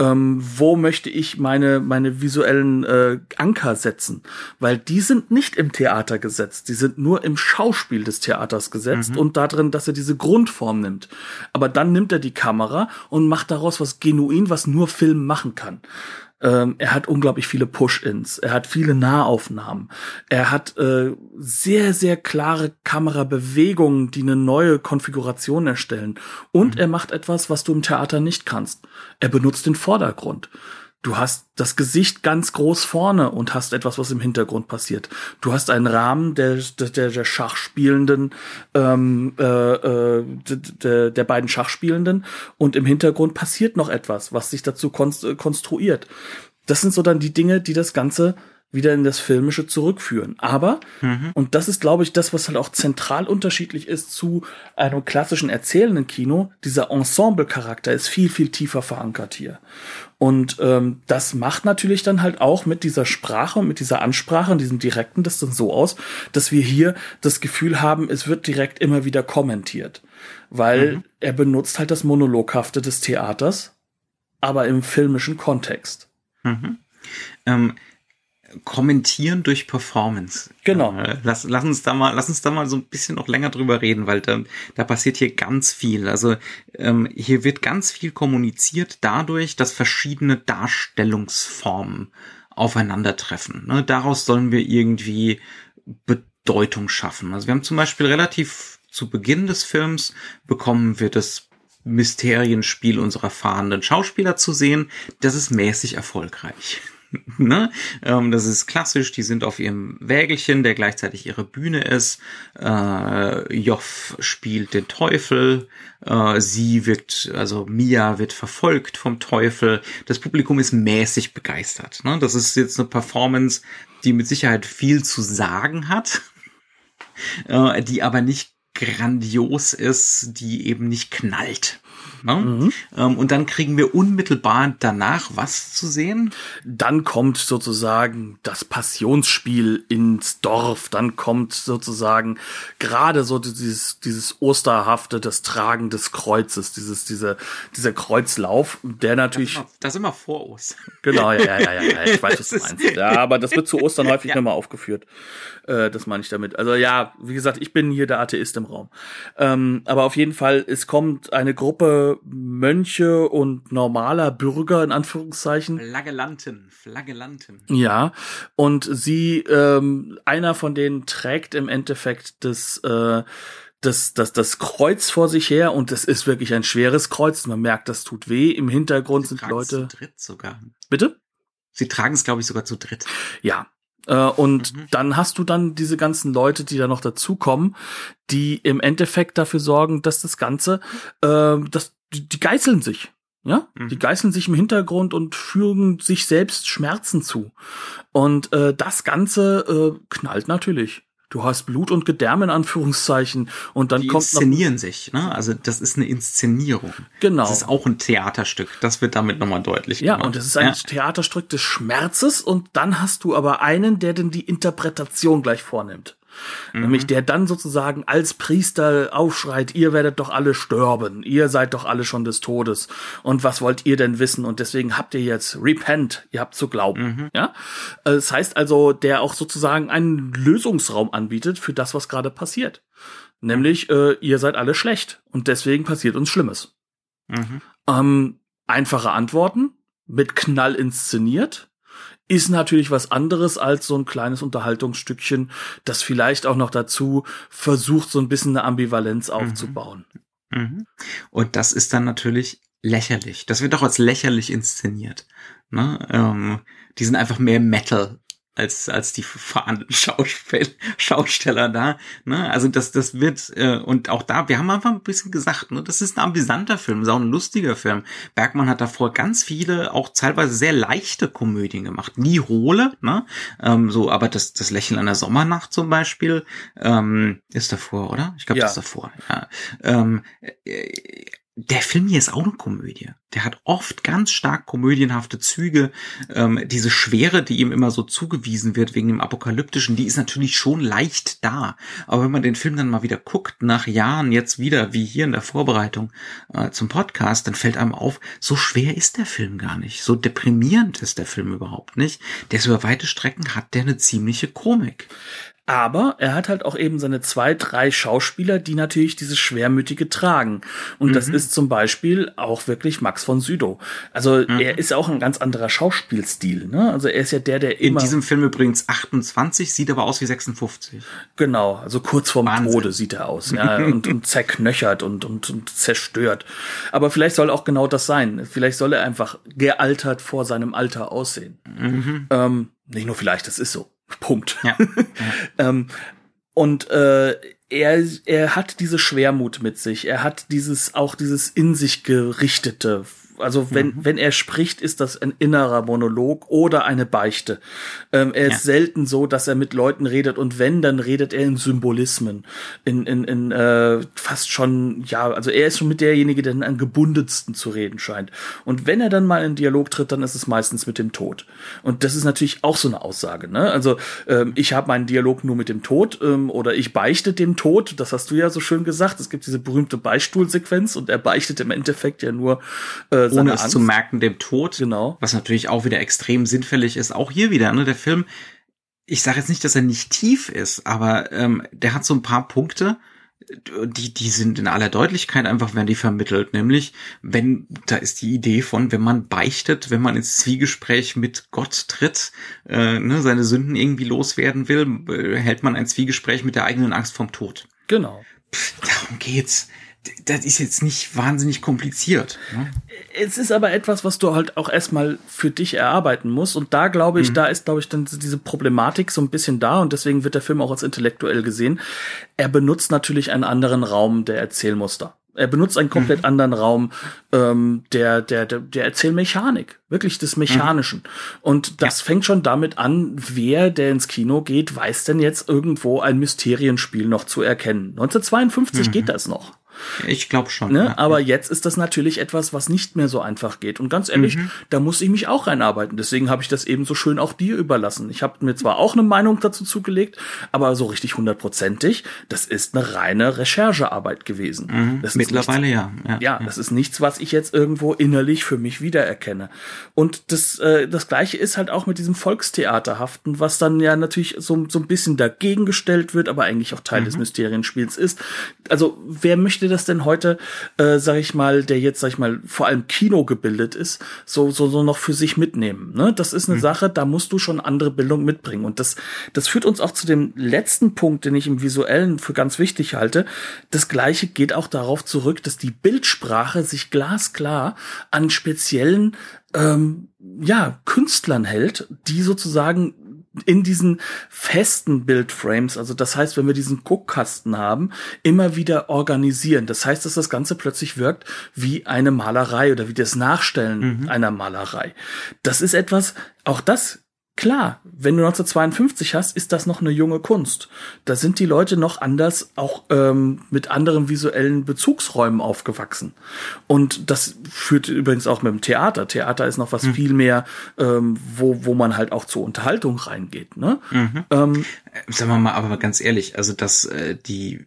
Ähm, wo möchte ich meine, meine visuellen äh, Anker setzen? Weil die sind nicht im Theater gesetzt, die sind nur im Schauspiel des Theaters gesetzt mhm. und darin, dass er diese Grundform nimmt. Aber dann nimmt er die Kamera und macht daraus was genuin, was nur Film machen kann. Ähm, er hat unglaublich viele Push-ins. Er hat viele Nahaufnahmen. Er hat äh, sehr, sehr klare Kamerabewegungen, die eine neue Konfiguration erstellen. Und mhm. er macht etwas, was du im Theater nicht kannst. Er benutzt den Vordergrund. Du hast das Gesicht ganz groß vorne und hast etwas, was im Hintergrund passiert. Du hast einen Rahmen der, der, der Schachspielenden, ähm, äh, äh, der, der beiden Schachspielenden und im Hintergrund passiert noch etwas, was sich dazu konstruiert. Das sind so dann die Dinge, die das Ganze wieder in das Filmische zurückführen. Aber, mhm. und das ist, glaube ich, das, was halt auch zentral unterschiedlich ist zu einem klassischen erzählenden Kino, dieser Ensemble-Charakter ist viel, viel tiefer verankert hier. Und ähm, das macht natürlich dann halt auch mit dieser Sprache und mit dieser Ansprache und diesem Direkten das dann so aus, dass wir hier das Gefühl haben, es wird direkt immer wieder kommentiert. Weil mhm. er benutzt halt das Monologhafte des Theaters, aber im filmischen Kontext. Mhm. Ähm, kommentieren durch Performance. Genau. Äh, lass, lass uns da mal, lass uns da mal so ein bisschen noch länger drüber reden, weil da, da passiert hier ganz viel. Also ähm, hier wird ganz viel kommuniziert dadurch, dass verschiedene Darstellungsformen aufeinandertreffen. Ne? Daraus sollen wir irgendwie Bedeutung schaffen. Also wir haben zum Beispiel relativ zu Beginn des Films bekommen wir das Mysterienspiel unserer fahrenden Schauspieler zu sehen. Das ist mäßig erfolgreich. ne? ähm, das ist klassisch, die sind auf ihrem Wägelchen, der gleichzeitig ihre Bühne ist. Äh, Joff spielt den Teufel, äh, sie wird, also Mia wird verfolgt vom Teufel. Das Publikum ist mäßig begeistert. Ne? Das ist jetzt eine Performance, die mit Sicherheit viel zu sagen hat, äh, die aber nicht grandios ist, die eben nicht knallt. Ne? Mhm. Ähm, und dann kriegen wir unmittelbar danach was zu sehen? Dann kommt sozusagen das Passionsspiel ins Dorf. Dann kommt sozusagen gerade so dieses, dieses Osterhafte, das Tragen des Kreuzes, dieses, diese, dieser Kreuzlauf, der natürlich. Das ist immer, vor Ostern. Genau, ja, ja, ja, ja, ich weiß, was du meinst. Ja, aber das wird zu Ostern häufig ja. nochmal aufgeführt. Äh, das meine ich damit. Also ja, wie gesagt, ich bin hier der Atheist im Raum. Ähm, aber auf jeden Fall, es kommt eine Gruppe Mönche und normaler Bürger in Anführungszeichen. Flagellanten, Flagellanten. Ja, und sie, ähm, einer von denen trägt im Endeffekt das äh, das, das, das Kreuz vor sich her und es ist wirklich ein schweres Kreuz. Man merkt, das tut weh. Im Hintergrund Sie sind Leute. Zu dritt sogar. Bitte? Sie tragen es, glaube ich, sogar zu dritt. Ja, und mhm. dann hast du dann diese ganzen Leute, die da noch dazukommen, die im Endeffekt dafür sorgen, dass das Ganze, äh, dass die, die geißeln sich. Ja, mhm. die geißeln sich im Hintergrund und führen sich selbst Schmerzen zu. Und äh, das Ganze äh, knallt natürlich du hast Blut und Gedärme in Anführungszeichen und dann die kommt inszenieren sich, ne? Also das ist eine Inszenierung. Genau. Das ist auch ein Theaterstück. Das wird damit nochmal deutlich ja, gemacht. Ja, und das ist ein ja. Theaterstück des Schmerzes und dann hast du aber einen, der denn die Interpretation gleich vornimmt. Mhm. Nämlich der dann sozusagen als Priester aufschreit, ihr werdet doch alle sterben, ihr seid doch alle schon des Todes. Und was wollt ihr denn wissen? Und deswegen habt ihr jetzt repent, ihr habt zu glauben. Mhm. Ja? Das heißt also, der auch sozusagen einen Lösungsraum anbietet für das, was gerade passiert. Nämlich, äh, ihr seid alle schlecht und deswegen passiert uns Schlimmes. Mhm. Ähm, einfache Antworten, mit Knall inszeniert, ist natürlich was anderes als so ein kleines Unterhaltungsstückchen, das vielleicht auch noch dazu versucht, so ein bisschen eine Ambivalenz mhm. aufzubauen. Mhm. Und das ist dann natürlich lächerlich. Das wird doch als lächerlich inszeniert. Ne? Ähm, die sind einfach mehr Metal als als die fahrenden Schauspiel Schausteller da. Ne? Also das das wird äh, und auch da, wir haben einfach ein bisschen gesagt, ne, das ist ein amüsanter Film, ist auch ein lustiger Film. Bergmann hat davor ganz viele, auch teilweise sehr leichte Komödien gemacht, nie hohle, ne? Ähm, so, aber das das Lächeln einer Sommernacht zum Beispiel ähm, ist davor, oder? Ich glaube, ja. das ist davor. Ja. Ähm, äh, der Film hier ist auch eine Komödie. Der hat oft ganz stark komödienhafte Züge. Ähm, diese Schwere, die ihm immer so zugewiesen wird wegen dem Apokalyptischen, die ist natürlich schon leicht da. Aber wenn man den Film dann mal wieder guckt, nach Jahren jetzt wieder, wie hier in der Vorbereitung äh, zum Podcast, dann fällt einem auf, so schwer ist der Film gar nicht. So deprimierend ist der Film überhaupt nicht. Der ist über weite Strecken hat der eine ziemliche Komik. Aber er hat halt auch eben seine zwei, drei Schauspieler, die natürlich dieses Schwermütige tragen. Und mhm. das ist zum Beispiel auch wirklich Max von Südow. Also mhm. er ist auch ein ganz anderer Schauspielstil. Ne? Also er ist ja der, der immer... In diesem Film übrigens 28, sieht aber aus wie 56. Genau, also kurz vorm Wahnsinn. Tode sieht er aus. Ja, und, und zerknöchert und, und, und zerstört. Aber vielleicht soll auch genau das sein. Vielleicht soll er einfach gealtert vor seinem Alter aussehen. Mhm. Ähm, nicht nur vielleicht, das ist so. Punkt. Ja. ja. ähm, und äh, er, er hat diese Schwermut mit sich. Er hat dieses auch dieses in sich gerichtete also wenn, mhm. wenn er spricht, ist das ein innerer Monolog oder eine Beichte. Ähm, er ja. ist selten so, dass er mit Leuten redet und wenn, dann redet er in Symbolismen. In, in, in äh, fast schon, ja, also er ist schon mit derjenige, der am gebundensten zu reden scheint. Und wenn er dann mal in Dialog tritt, dann ist es meistens mit dem Tod. Und das ist natürlich auch so eine Aussage. Ne? Also ähm, ich habe meinen Dialog nur mit dem Tod ähm, oder ich beichte dem Tod. Das hast du ja so schön gesagt. Es gibt diese berühmte Beistuhlsequenz und er beichtet im Endeffekt ja nur äh, äh, ohne es Angst. zu merken, dem Tod. Genau. Was natürlich auch wieder extrem sinnfällig ist. Auch hier wieder, ne, der Film, ich sage jetzt nicht, dass er nicht tief ist, aber ähm, der hat so ein paar Punkte, die, die sind in aller Deutlichkeit einfach, werden die vermittelt. Nämlich, wenn, da ist die Idee von, wenn man beichtet, wenn man ins Zwiegespräch mit Gott tritt, äh, ne, seine Sünden irgendwie loswerden will, äh, hält man ein Zwiegespräch mit der eigenen Angst vom Tod. Genau. Pff, darum geht's das ist jetzt nicht wahnsinnig kompliziert. Ne? Es ist aber etwas, was du halt auch erstmal für dich erarbeiten musst. Und da glaube ich, mhm. da ist, glaube ich, dann diese Problematik so ein bisschen da und deswegen wird der Film auch als intellektuell gesehen. Er benutzt natürlich einen anderen Raum der Erzählmuster. Er benutzt einen komplett mhm. anderen Raum ähm, der, der, der, der Erzählmechanik, wirklich des Mechanischen. Mhm. Und das ja. fängt schon damit an, wer, der ins Kino geht, weiß denn jetzt irgendwo ein Mysterienspiel noch zu erkennen. 1952 mhm. geht das noch. Ich glaube schon. Ne? Ja. Aber jetzt ist das natürlich etwas, was nicht mehr so einfach geht. Und ganz ehrlich, mhm. da muss ich mich auch reinarbeiten. Deswegen habe ich das eben so schön auch dir überlassen. Ich habe mir zwar auch eine Meinung dazu zugelegt, aber so richtig hundertprozentig, das ist eine reine Recherchearbeit gewesen. Mhm. Mittlerweile nichts, ja. ja. Ja, das ist nichts, was ich jetzt irgendwo innerlich für mich wiedererkenne. Und das, äh, das Gleiche ist halt auch mit diesem Volkstheaterhaften, was dann ja natürlich so, so ein bisschen dagegen gestellt wird, aber eigentlich auch Teil mhm. des Mysterienspiels ist. Also wer möchte das denn heute, äh, sag ich mal, der jetzt, sag ich mal, vor allem Kino gebildet ist, so, so, so noch für sich mitnehmen? Ne? Das ist eine mhm. Sache, da musst du schon andere Bildung mitbringen. Und das, das führt uns auch zu dem letzten Punkt, den ich im Visuellen für ganz wichtig halte. Das Gleiche geht auch darauf zurück, dass die Bildsprache sich glasklar an speziellen ähm, ja, Künstlern hält, die sozusagen in diesen festen Bildframes, also das heißt, wenn wir diesen Guckkasten haben, immer wieder organisieren. Das heißt, dass das Ganze plötzlich wirkt wie eine Malerei oder wie das Nachstellen mhm. einer Malerei. Das ist etwas, auch das Klar, wenn du 1952 hast, ist das noch eine junge Kunst. Da sind die Leute noch anders, auch ähm, mit anderen visuellen Bezugsräumen aufgewachsen. Und das führt übrigens auch mit dem Theater. Theater ist noch was mhm. viel mehr, ähm, wo, wo man halt auch zur Unterhaltung reingeht. Ne? Mhm. Ähm, Sagen wir mal, aber ganz ehrlich, also dass äh, die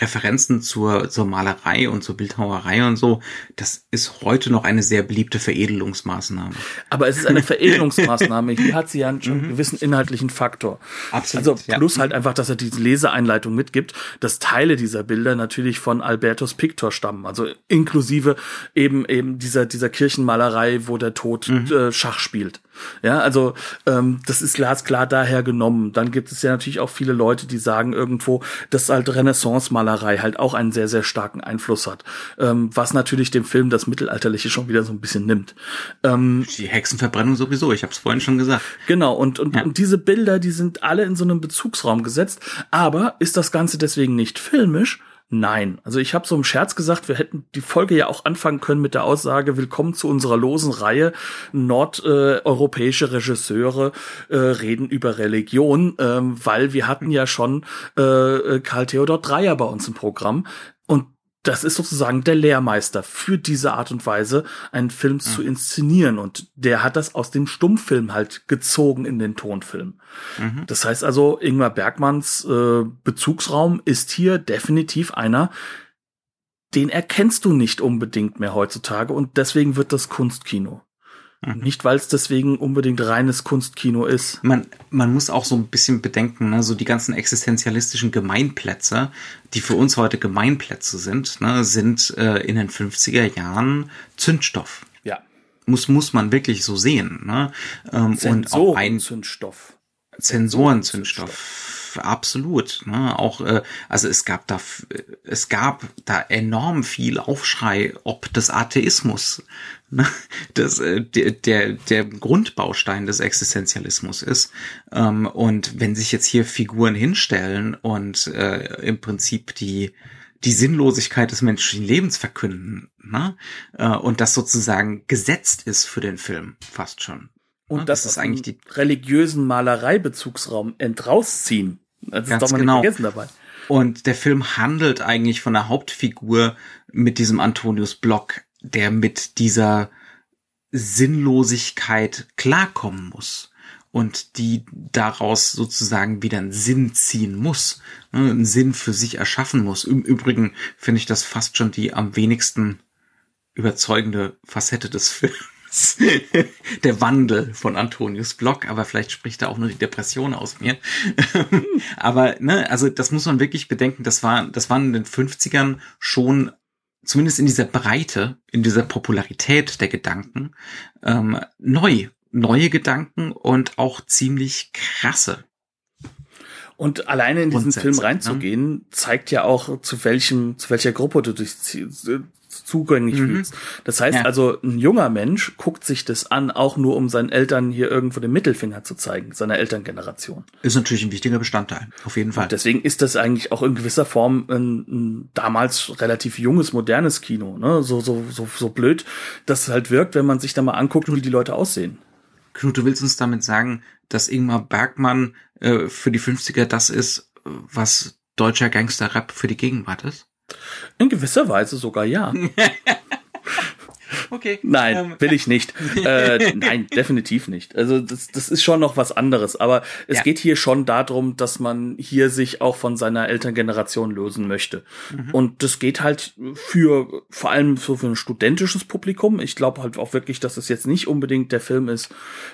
Referenzen zur, zur Malerei und zur Bildhauerei und so, das ist heute noch eine sehr beliebte Veredelungsmaßnahme. Aber es ist eine Veredelungsmaßnahme. Hier hat sie ja schon einen mhm. gewissen inhaltlichen Faktor. Absolut. Also plus ja. halt einfach, dass er diese Leseeinleitung mitgibt, dass Teile dieser Bilder natürlich von Albertus Pictor stammen. Also inklusive eben eben dieser dieser Kirchenmalerei, wo der Tod mhm. äh, Schach spielt. Ja, also ähm, das ist glasklar daher genommen. Dann gibt es ja natürlich auch viele Leute, die sagen irgendwo, dass halt Renaissance-Malerei halt auch einen sehr, sehr starken Einfluss hat. Ähm, was natürlich dem Film das Mittelalterliche schon wieder so ein bisschen nimmt. Ähm, die Hexenverbrennung sowieso, ich habe es vorhin schon gesagt. Genau, und, und, ja. und diese Bilder, die sind alle in so einem Bezugsraum gesetzt. Aber ist das Ganze deswegen nicht filmisch? Nein. Also ich habe so im Scherz gesagt, wir hätten die Folge ja auch anfangen können mit der Aussage, willkommen zu unserer losen Reihe. Nordeuropäische äh, Regisseure äh, reden über Religion, ähm, weil wir hatten ja schon äh, äh Karl Theodor Dreyer bei uns im Programm. Und das ist sozusagen der Lehrmeister für diese Art und Weise, einen Film mhm. zu inszenieren. Und der hat das aus dem Stummfilm halt gezogen in den Tonfilm. Mhm. Das heißt also, Ingmar Bergmanns äh, Bezugsraum ist hier definitiv einer, den erkennst du nicht unbedingt mehr heutzutage und deswegen wird das Kunstkino. Mhm. Nicht, weil es deswegen unbedingt reines Kunstkino ist. Man, man muss auch so ein bisschen bedenken, ne, so die ganzen existenzialistischen Gemeinplätze, die für uns heute Gemeinplätze sind, ne, sind äh, in den 50er Jahren Zündstoff. Ja. Muss, muss man wirklich so sehen. Ne? Ähm, und auch ein Zündstoff. Sensorenzündstoff absolut. Ne? Auch, äh, also es gab da, es gab da enorm viel Aufschrei, ob des Atheismus ne? das, äh, der, der, der Grundbaustein des Existenzialismus ist. Ähm, und wenn sich jetzt hier Figuren hinstellen und äh, im Prinzip die die Sinnlosigkeit des menschlichen Lebens verkünden, ne? Äh, und das sozusagen gesetzt ist für den Film, fast schon. Und ne? das, das ist eigentlich die religiösen Malereibezugsraum entrausziehen. Das Ganz ist doch mal genau. vergessen dabei. Und der Film handelt eigentlich von der Hauptfigur mit diesem Antonius Block, der mit dieser Sinnlosigkeit klarkommen muss und die daraus sozusagen wieder einen Sinn ziehen muss, ne, einen Sinn für sich erschaffen muss. Im Übrigen finde ich das fast schon die am wenigsten überzeugende Facette des Films. der Wandel von Antonius Block, aber vielleicht spricht da auch nur die Depression aus mir. aber, ne, also das muss man wirklich bedenken, das war, das waren in den 50ern schon zumindest in dieser Breite, in dieser Popularität der Gedanken, ähm, neu, neue Gedanken und auch ziemlich krasse Und alleine in diesen Film ne? reinzugehen, ne? zeigt ja auch, zu welchem, zu welcher Gruppe du dich zugänglich mhm. fühlst. Das heißt ja. also, ein junger Mensch guckt sich das an, auch nur um seinen Eltern hier irgendwo den Mittelfinger zu zeigen, seiner Elterngeneration. Ist natürlich ein wichtiger Bestandteil, auf jeden Fall. Und deswegen ist das eigentlich auch in gewisser Form ein, ein damals relativ junges, modernes Kino, ne? So, so, so, so blöd, das halt wirkt, wenn man sich da mal anguckt, wie die Leute aussehen. Knut, du willst uns damit sagen, dass Ingmar Bergmann äh, für die 50er das ist, was deutscher Gangster-Rap für die Gegenwart ist? In gewisser Weise sogar ja. Okay. Nein, ähm. will ich nicht. äh, nein, definitiv nicht. Also das, das ist schon noch was anderes. Aber es ja. geht hier schon darum, dass man hier sich auch von seiner Elterngeneration lösen möchte. Mhm. Und das geht halt für vor allem so für ein studentisches Publikum. Ich glaube halt auch wirklich, dass es jetzt nicht unbedingt der Film ist,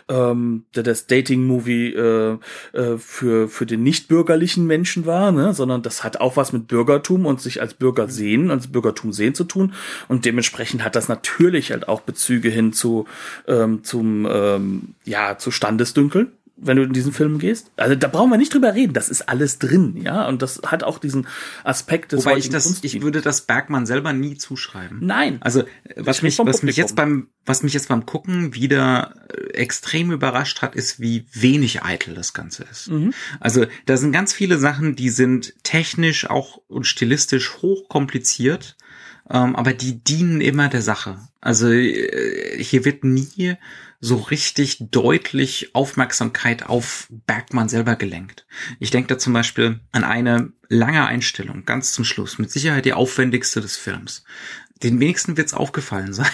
ähm, der das Dating-Movie äh, äh, für für den nicht bürgerlichen Menschen war, ne? sondern das hat auch was mit Bürgertum und sich als Bürger sehen, als Bürgertum sehen zu tun. Und dementsprechend hat das natürlich halt auch Bezüge hin zu ähm, zum ähm, ja zu Standesdünkeln wenn du in diesen Film gehst. Also da brauchen wir nicht drüber reden, das ist alles drin, ja, und das hat auch diesen Aspekt des Wobei ich das, ich würde das Bergmann selber nie zuschreiben. Nein. Also was mich, was mich jetzt beim, was mich jetzt beim Gucken wieder äh, extrem überrascht hat, ist, wie wenig eitel das Ganze ist. Mhm. Also da sind ganz viele Sachen, die sind technisch auch und stilistisch hochkompliziert ähm, aber die dienen immer der Sache. Also äh, hier wird nie so richtig deutlich Aufmerksamkeit auf Bergmann selber gelenkt. Ich denke da zum Beispiel an eine lange Einstellung, ganz zum Schluss, mit Sicherheit die aufwendigste des Films. Den wenigsten wird's aufgefallen sein.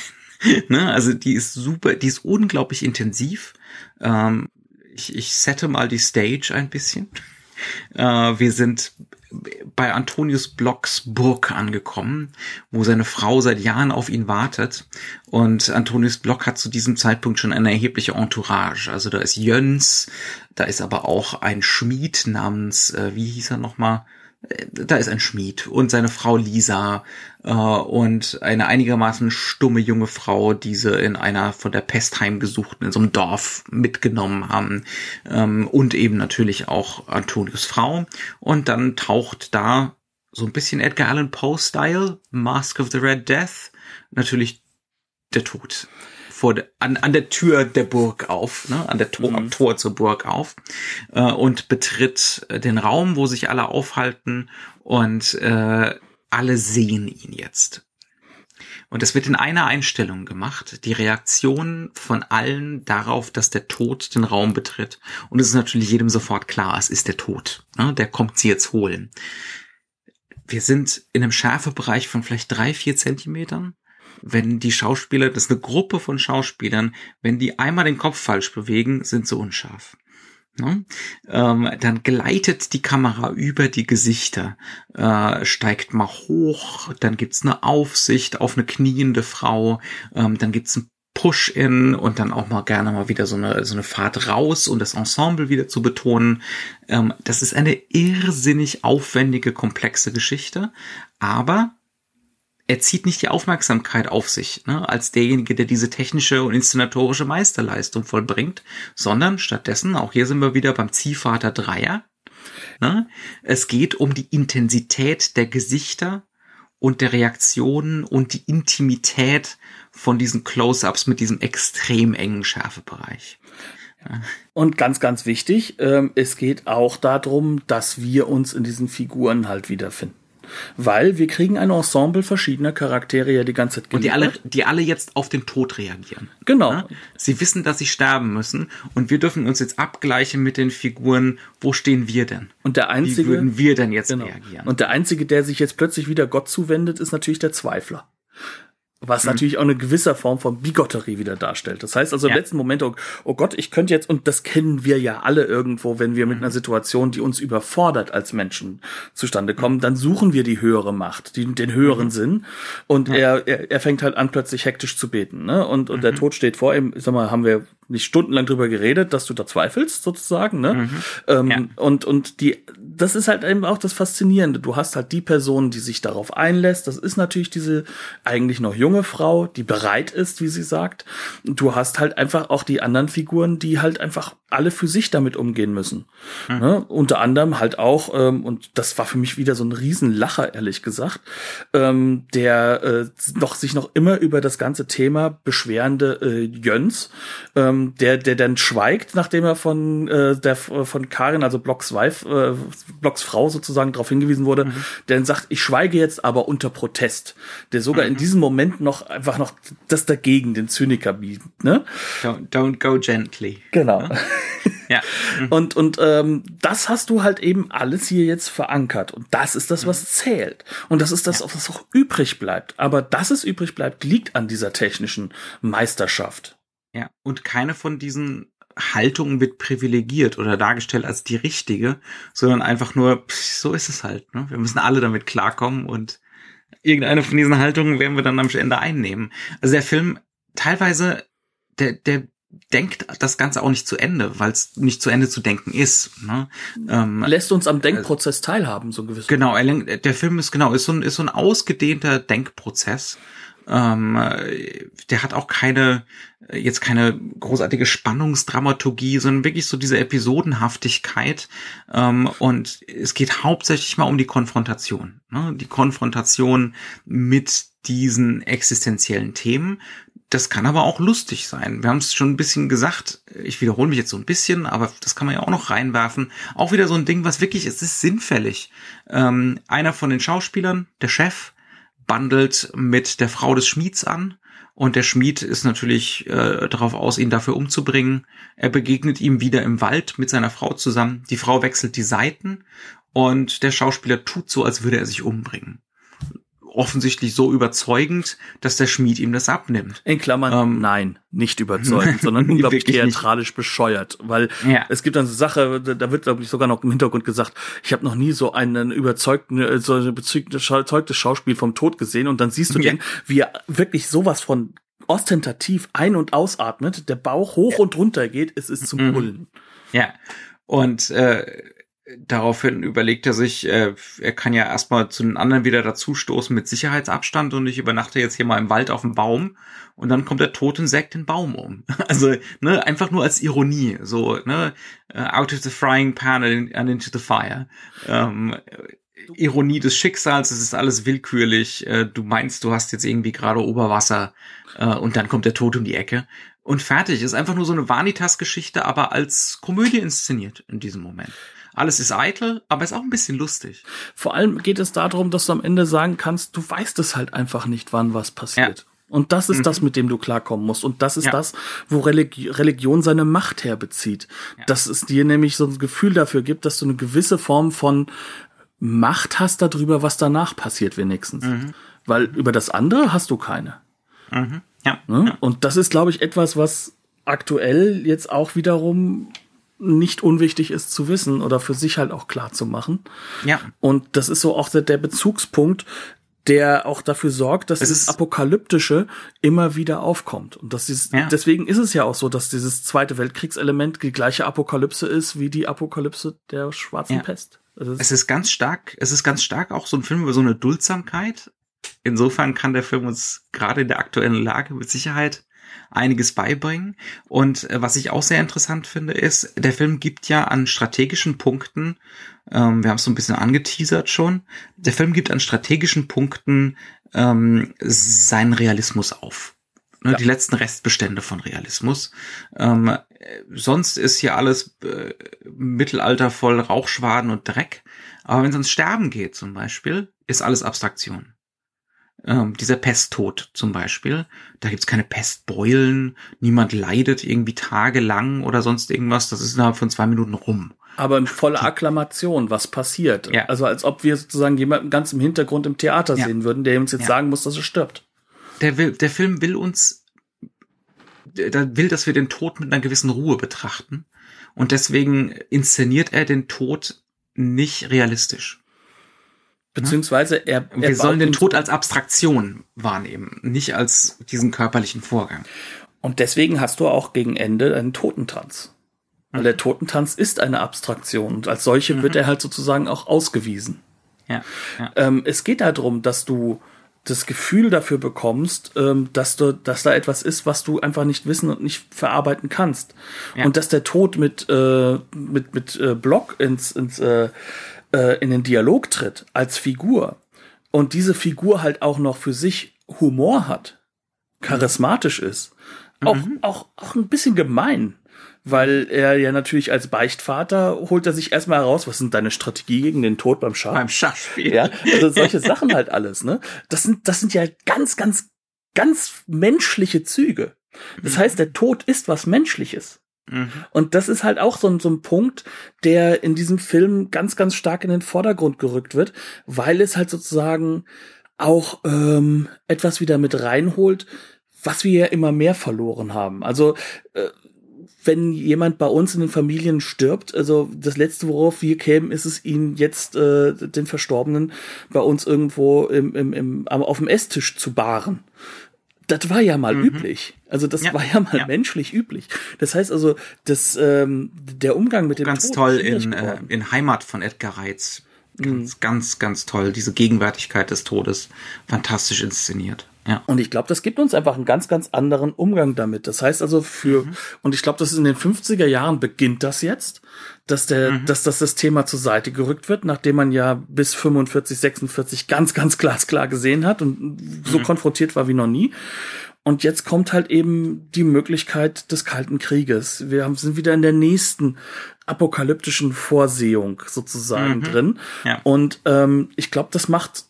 ne? Also die ist super, die ist unglaublich intensiv. Ähm, ich, ich sette mal die Stage ein bisschen. Äh, wir sind bei Antonius Blocks Burg angekommen, wo seine Frau seit Jahren auf ihn wartet. Und Antonius Block hat zu diesem Zeitpunkt schon eine erhebliche Entourage. Also da ist Jöns, da ist aber auch ein Schmied namens, äh, wie hieß er nochmal? Da ist ein Schmied und seine Frau Lisa äh, und eine einigermaßen stumme junge Frau, die sie in einer von der Pest heimgesuchten, in so einem Dorf mitgenommen haben. Ähm, und eben natürlich auch Antonius Frau. Und dann taucht da so ein bisschen Edgar Allan Poe-Style, Mask of the Red Death, natürlich der Tod vor de, an, an der Tür der Burg auf, ne, an der Tor, mhm. am Tor zur Burg auf äh, und betritt äh, den Raum, wo sich alle aufhalten und äh, alle sehen ihn jetzt. Und es wird in einer Einstellung gemacht, die Reaktion von allen darauf, dass der Tod den Raum betritt. Und es ist natürlich jedem sofort klar, es ist der Tod. Ne? Der kommt sie jetzt holen. Wir sind in einem Schärfebereich von vielleicht drei, vier Zentimetern wenn die Schauspieler, das ist eine Gruppe von Schauspielern, wenn die einmal den Kopf falsch bewegen, sind sie unscharf. Ne? Ähm, dann gleitet die Kamera über die Gesichter, äh, steigt mal hoch, dann gibt's eine Aufsicht auf eine kniende Frau, ähm, dann gibt's ein Push-in und dann auch mal gerne mal wieder so eine, so eine Fahrt raus, um das Ensemble wieder zu betonen. Ähm, das ist eine irrsinnig aufwendige, komplexe Geschichte, aber er zieht nicht die Aufmerksamkeit auf sich, ne, als derjenige, der diese technische und inszenatorische Meisterleistung vollbringt, sondern stattdessen, auch hier sind wir wieder beim Ziehvater Dreier, ne, es geht um die Intensität der Gesichter und der Reaktionen und die Intimität von diesen Close-ups mit diesem extrem engen Schärfebereich. Und ganz, ganz wichtig, ähm, es geht auch darum, dass wir uns in diesen Figuren halt wiederfinden weil wir kriegen ein Ensemble verschiedener Charaktere ja die ganze Zeit geliefert. Und die alle, die alle jetzt auf den Tod reagieren. Genau. Ja? Sie wissen, dass sie sterben müssen und wir dürfen uns jetzt abgleichen mit den Figuren, wo stehen wir denn? Und der einzige, Wie würden wir denn jetzt genau. reagieren? Und der einzige, der sich jetzt plötzlich wieder Gott zuwendet, ist natürlich der Zweifler. Was mhm. natürlich auch eine gewisse Form von Bigotterie wieder darstellt. Das heißt also im letzten Moment, oh, oh, Gott, ich könnte jetzt, und das kennen wir ja alle irgendwo, wenn wir mit mhm. einer Situation, die uns überfordert als Menschen zustande kommen, dann suchen wir die höhere Macht, die, den höheren mhm. Sinn. Und ja. er, er, er fängt halt an, plötzlich hektisch zu beten. Ne? Und, und der mhm. Tod steht vor ihm, ich sag mal, haben wir nicht stundenlang drüber geredet, dass du da zweifelst, sozusagen, ne? Mhm. Ähm, Ja. Und, und die, das ist halt eben auch das Faszinierende. Du hast halt die Person, die sich darauf einlässt. Das ist natürlich diese eigentlich noch junge Frau, die bereit ist, wie sie sagt. Du hast halt einfach auch die anderen Figuren, die halt einfach alle für sich damit umgehen müssen. Ne? Unter anderem halt auch, ähm, und das war für mich wieder so ein Riesenlacher, ehrlich gesagt, ähm, der äh, noch sich noch immer über das ganze Thema beschwerende äh, Jöns, ähm, der der dann schweigt, nachdem er von äh, der von Karin, also Blocks Wife, äh, Blocks Frau sozusagen darauf hingewiesen wurde, der dann sagt, ich schweige jetzt aber unter Protest, der sogar in diesem Moment noch einfach noch das dagegen den Zyniker bietet, ne? Don't, don't go gently. Genau. Ja. Und, und ähm, das hast du halt eben alles hier jetzt verankert. Und das ist das, was zählt. Und das ist das, was auch übrig bleibt. Aber dass es übrig bleibt, liegt an dieser technischen Meisterschaft. Ja, und keine von diesen Haltungen wird privilegiert oder dargestellt als die richtige, sondern einfach nur, pff, so ist es halt. Ne? Wir müssen alle damit klarkommen und irgendeine von diesen Haltungen werden wir dann am Ende einnehmen. Also der Film teilweise, der, der denkt das Ganze auch nicht zu Ende, weil es nicht zu Ende zu denken ist. Ne? Ähm, Lässt uns am Denkprozess teilhaben, so gewiss. Genau, er der Film ist genau, ist so ein, ist so ein ausgedehnter Denkprozess. Ähm, äh, der hat auch keine, äh, jetzt keine großartige Spannungsdramaturgie, sondern wirklich so diese Episodenhaftigkeit. Ähm, und es geht hauptsächlich mal um die Konfrontation. Ne? Die Konfrontation mit diesen existenziellen Themen. Das kann aber auch lustig sein. Wir haben es schon ein bisschen gesagt. Ich wiederhole mich jetzt so ein bisschen, aber das kann man ja auch noch reinwerfen. Auch wieder so ein Ding, was wirklich, es ist sinnfällig. Ähm, einer von den Schauspielern, der Chef, bandelt mit der Frau des Schmieds an. Und der Schmied ist natürlich äh, darauf aus, ihn dafür umzubringen. Er begegnet ihm wieder im Wald mit seiner Frau zusammen. Die Frau wechselt die Seiten und der Schauspieler tut so, als würde er sich umbringen. Offensichtlich so überzeugend, dass der Schmied ihm das abnimmt. In Klammern, Ähm, nein, nicht überzeugend, sondern unglaublich Wirklich nicht. theatralisch bescheuert. Weil Ja. es gibt dann so Sache, da wird, glaube ich, sogar noch im Hintergrund gesagt, ich habe noch nie so einen überzeugten, äh, so ein überzeugtes Schauspiel vom Tod gesehen und dann siehst du Ja. den, wie er wirklich sowas von ostentativ ein- und ausatmet, der Bauch hoch und runter geht, es ist zum Mhm. Brüllen. Ja. Und äh, daraufhin überlegt er sich, äh, er kann ja erstmal zu den anderen wieder dazustoßen mit Sicherheitsabstand und ich übernachte jetzt hier mal im Wald auf dem Baum und dann kommt der tote Insekt den Baum um. Also, ne, einfach nur als Ironie, so, ne, äh, out of the frying pan and and into the fire. Ähm, Ironie des Schicksals, es ist alles willkürlich. Äh, du meinst, du hast jetzt irgendwie gerade Oberwasser äh, und dann kommt der Tod um die Ecke. Und fertig. Ist einfach nur so eine Vanitas-Geschichte, aber als Komödie inszeniert in diesem Moment. Alles ist eitel, aber ist auch ein bisschen lustig. Vor allem geht es darum, dass du am Ende sagen kannst, du weißt es halt einfach nicht, wann was passiert. Und das ist das, mit dem du klarkommen musst. Und das ist Ja. das, wo Religi Religion seine Macht herbezieht. Dass es dir nämlich so ein Gefühl dafür gibt, dass du eine gewisse Form von Macht hast darüber, was danach passiert, wenigstens. Weil über das andere hast du keine. Ja. Ne? Und das ist, glaube ich, etwas, was aktuell jetzt auch wiederum nicht unwichtig ist zu wissen oder für sich halt auch klar zu machen. Ja. Und das ist so auch der, der Bezugspunkt, der auch dafür sorgt, dass Es ist- Apokalyptische immer wieder aufkommt. Und das ist, Ja. deswegen ist es ja auch so, dass dieses Zweite Weltkriegselement die gleiche Apokalypse ist wie die Apokalypse der Schwarzen Ja. Pest. Also es Es ist ganz stark, es ist ganz stark auch so ein Film über so eine Duldsamkeit. Insofern kann der Film uns gerade in der aktuellen Lage mit Sicherheit einiges beibringen. Und äh, was ich auch sehr interessant finde, ist, der Film gibt ja an strategischen Punkten, ähm, wir haben es so ein bisschen angeteasert schon, der Film gibt an strategischen Punkten ähm, seinen Realismus auf. Ne, Ja. Die letzten Restbestände von Realismus. Ähm, äh, sonst ist hier alles äh, Mittelalter voll Rauchschwaden und Dreck. Aber wenn es ans Sterben geht zum Beispiel, ist alles Abstraktion. Ähm, dieser Pesttod zum Beispiel, da gibt's keine Pestbeulen, niemand leidet irgendwie tagelang oder sonst irgendwas, das ist innerhalb von zwei Minuten rum. aber in voller Akklamation, was passiert. Ja. Also als ob wir sozusagen jemanden ganz im Hintergrund im Theater Ja. sehen würden, der uns jetzt Ja. sagen muss, dass er stirbt. Der, will, der Film will uns, der will, dass wir den Tod mit einer gewissen Ruhe betrachten. Und deswegen inszeniert er den Tod nicht realistisch. Beziehungsweise er, er Wir sollen den Tod als Abstraktion wahrnehmen, nicht als diesen körperlichen Vorgang. Und deswegen hast du auch gegen Ende einen Totentanz. Weil der Totentanz ist eine Abstraktion und als solche mhm. wird er halt sozusagen auch ausgewiesen. Ja, ja. Ähm, es geht darum, dass du das Gefühl dafür bekommst, ähm, dass du, dass da etwas ist, was du einfach nicht wissen und nicht verarbeiten kannst. Ja. Und dass der Tod mit äh, mit mit äh, Block ins ins äh, äh, in den Dialog tritt als Figur und diese Figur halt auch noch für sich Humor hat, charismatisch ist, auch mhm. auch auch ein bisschen gemein weil er ja natürlich als Beichtvater holt er sich erstmal heraus, was sind deine Strategie gegen den Tod beim Schach? Beim Schachspiel. Ja, also solche Sachen halt alles, ne? Das sind, das sind ja ganz, ganz, ganz menschliche Züge. Das mhm. heißt, der Tod ist was Menschliches. Mhm. Und das ist halt auch so, so ein Punkt, der in diesem Film ganz, ganz stark in den Vordergrund gerückt wird, weil es halt sozusagen auch ähm, etwas wieder mit reinholt, was wir ja immer mehr verloren haben. Also äh, wenn jemand bei uns in den Familien stirbt, also das letzte, worauf wir kämen, ist es ihn jetzt äh, den Verstorbenen bei uns irgendwo im, im, im, auf dem Esstisch zu baren. Das war ja mal mhm. üblich. Also das ja, war ja mal ja. menschlich üblich. Das heißt also, das, ähm, der Umgang mit dem Ganz Tod toll in, äh, in Heimat von Edgar Reitz. Ganz, mhm. ganz, ganz toll. Diese Gegenwärtigkeit des Todes. Fantastisch inszeniert. Ja. Und ich glaube, das gibt uns einfach einen ganz, ganz anderen Umgang damit. Das heißt also für, mhm. und ich glaube, das ist in den 50er Jahren beginnt das jetzt, dass der, mhm. dass das, das Thema zur Seite gerückt wird, nachdem man ja bis 45, 46 ganz, ganz glasklar gesehen hat und so mhm. konfrontiert war wie noch nie. Und jetzt kommt halt eben die Möglichkeit des Kalten Krieges. Wir haben, sind wieder in der nächsten apokalyptischen Vorsehung sozusagen mhm. drin. Ja. Und ähm, ich glaube, das macht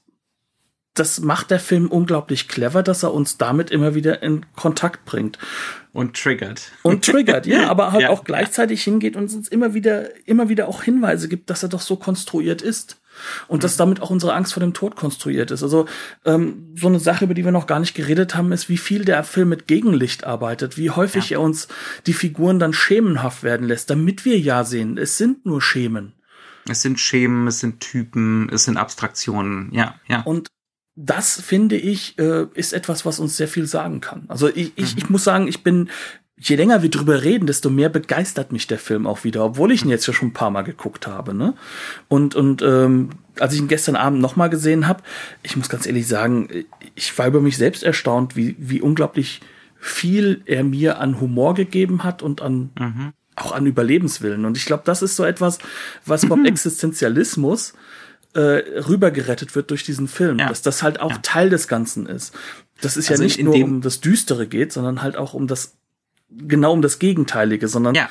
das macht der Film unglaublich clever, dass er uns damit immer wieder in Kontakt bringt. Und triggert. Und triggert, ja, aber halt ja, auch gleichzeitig ja. hingeht und uns immer wieder, immer wieder auch Hinweise gibt, dass er doch so konstruiert ist. Und mhm. dass damit auch unsere Angst vor dem Tod konstruiert ist. Also ähm, so eine Sache, über die wir noch gar nicht geredet haben, ist, wie viel der Film mit Gegenlicht arbeitet, wie häufig ja. er uns die Figuren dann schemenhaft werden lässt, damit wir ja sehen, es sind nur Schemen. Es sind Schemen, es sind Typen, es sind Abstraktionen, ja, ja. Und das finde ich, äh, ist etwas, was uns sehr viel sagen kann. Also ich, ich, mhm. ich muss sagen, ich bin, je länger wir drüber reden, desto mehr begeistert mich der Film auch wieder, obwohl ich ihn jetzt ja schon ein paar Mal geguckt habe. Ne? Und, und ähm, als ich ihn gestern Abend nochmal gesehen habe, ich muss ganz ehrlich sagen, ich war über mich selbst erstaunt, wie, wie unglaublich viel er mir an Humor gegeben hat und an mhm. auch an Überlebenswillen. Und ich glaube, das ist so etwas, was vom mhm. Existenzialismus äh, rübergerettet wird durch diesen Film, ja. dass das halt auch ja. Teil des Ganzen ist. Das ist also ja nicht nur um das Düstere geht, sondern halt auch um das genau um das Gegenteilige, sondern ja.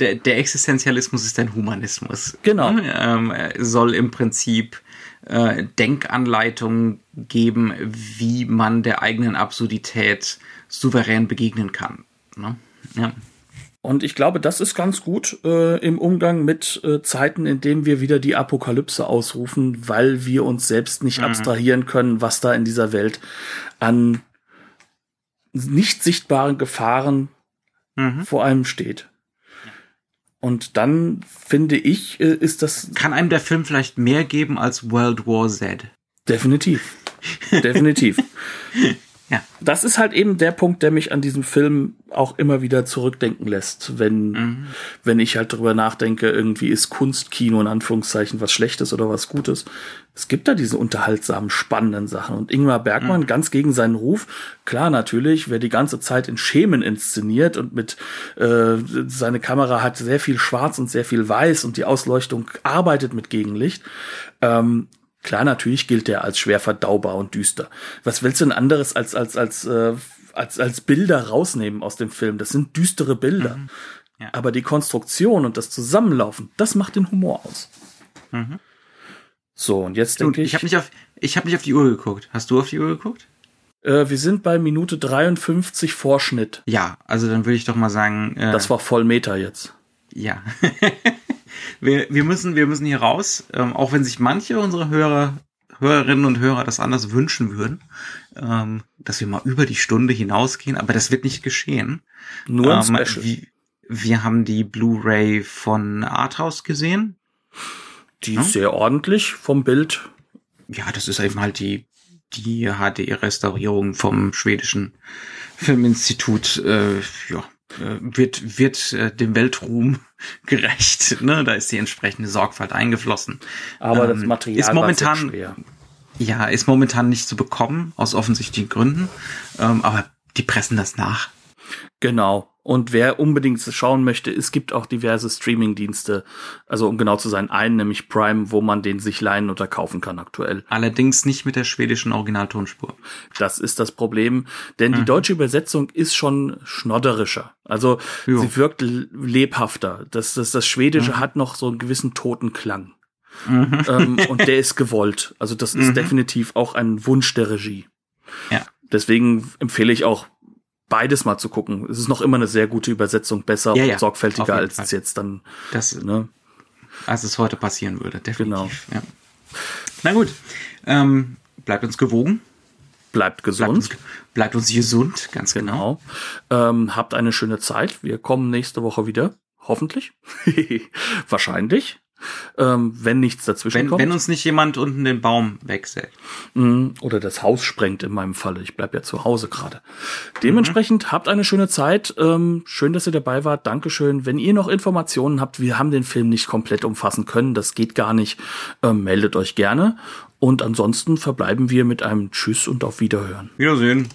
Der, der Existenzialismus ist ein Humanismus. Genau. Ähm, soll im Prinzip äh, Denkanleitungen geben, wie man der eigenen Absurdität souverän begegnen kann. Ne? Ja. Und ich glaube, das ist ganz gut äh, im Umgang mit äh, Zeiten, in denen wir wieder die Apokalypse ausrufen, weil wir uns selbst nicht mhm. abstrahieren können, was da in dieser Welt an nicht sichtbaren Gefahren mhm. vor allem steht. Und dann finde ich, äh, ist das. Kann einem der Film vielleicht mehr geben als World War Z? Definitiv. Definitiv. Ja. Das ist halt eben der Punkt, der mich an diesem Film auch immer wieder zurückdenken lässt, wenn, mhm. wenn ich halt drüber nachdenke, irgendwie ist Kunstkino in Anführungszeichen was Schlechtes oder was Gutes. Es gibt da diese unterhaltsamen, spannenden Sachen. Und Ingmar Bergmann, mhm. ganz gegen seinen Ruf, klar natürlich, wer die ganze Zeit in Schemen inszeniert und mit, äh, seine Kamera hat sehr viel Schwarz und sehr viel Weiß und die Ausleuchtung arbeitet mit Gegenlicht. Ähm, Klar, natürlich gilt er als schwer verdaubar und düster. Was willst du denn anderes als, als, als, äh, als, als Bilder rausnehmen aus dem Film? Das sind düstere Bilder. Mhm. Ja. Aber die Konstruktion und das Zusammenlaufen, das macht den Humor aus. Mhm. So, und jetzt denke ich. Ich habe nicht, auf, ich hab nicht auf die Uhr geguckt. Hast du auf die Uhr geguckt? Äh, wir sind bei Minute 53 Vorschnitt. Ja, also dann würde ich doch mal sagen. Äh, das war Vollmeter jetzt. Ja. wir, wir, müssen, wir müssen hier raus, ähm, auch wenn sich manche unserer Hörer, Hörerinnen und Hörer das anders wünschen würden, ähm, dass wir mal über die Stunde hinausgehen, aber das wird nicht geschehen. Nur ein ähm, Special. Wie, wir haben die Blu-ray von Arthouse gesehen. Die ja? ist sehr ordentlich vom Bild. Ja, das ist eben halt die die HD-Restaurierung vom schwedischen Filminstitut, äh, ja, wird, wird äh, dem Weltruhm gerecht. Ne? Da ist die entsprechende Sorgfalt eingeflossen. Aber ähm, das Material ist momentan. Ja, ist momentan nicht zu bekommen, aus offensichtlichen Gründen. Ähm, aber die pressen das nach. Genau. Und wer unbedingt schauen möchte, es gibt auch diverse Streaming-Dienste, also um genau zu sein, einen, nämlich Prime, wo man den sich leihen oder kaufen kann aktuell. Allerdings nicht mit der schwedischen Originaltonspur. Das ist das Problem, denn mhm. die deutsche Übersetzung ist schon schnodderischer. Also jo. sie wirkt lebhafter. Das, das, das Schwedische mhm. hat noch so einen gewissen toten Klang. Mhm. Ähm, und der ist gewollt. Also das ist mhm. definitiv auch ein Wunsch der Regie. Ja. Deswegen empfehle ich auch beides mal zu gucken. Es ist noch immer eine sehr gute Übersetzung, besser ja, und sorgfältiger, als Fall. es jetzt dann. Das, ne? Als es heute passieren würde, definitiv. Genau. Ja. Na gut. Ähm, bleibt uns gewogen. Bleibt gesund. Bleibt uns, bleibt uns gesund, ganz genau. genau. Ähm, habt eine schöne Zeit. Wir kommen nächste Woche wieder. Hoffentlich. Wahrscheinlich ähm, wenn nichts dazwischen wenn, kommt. Wenn uns nicht jemand unten den Baum wechselt. Mhm. Oder das Haus sprengt in meinem Falle. Ich bleib ja zu Hause gerade. Dementsprechend mhm. habt eine schöne Zeit. Ähm, schön, dass ihr dabei wart. Dankeschön. Wenn ihr noch Informationen habt, wir haben den Film nicht komplett umfassen können. Das geht gar nicht. Ähm, meldet euch gerne. Und ansonsten verbleiben wir mit einem Tschüss und auf Wiederhören. Wiedersehen.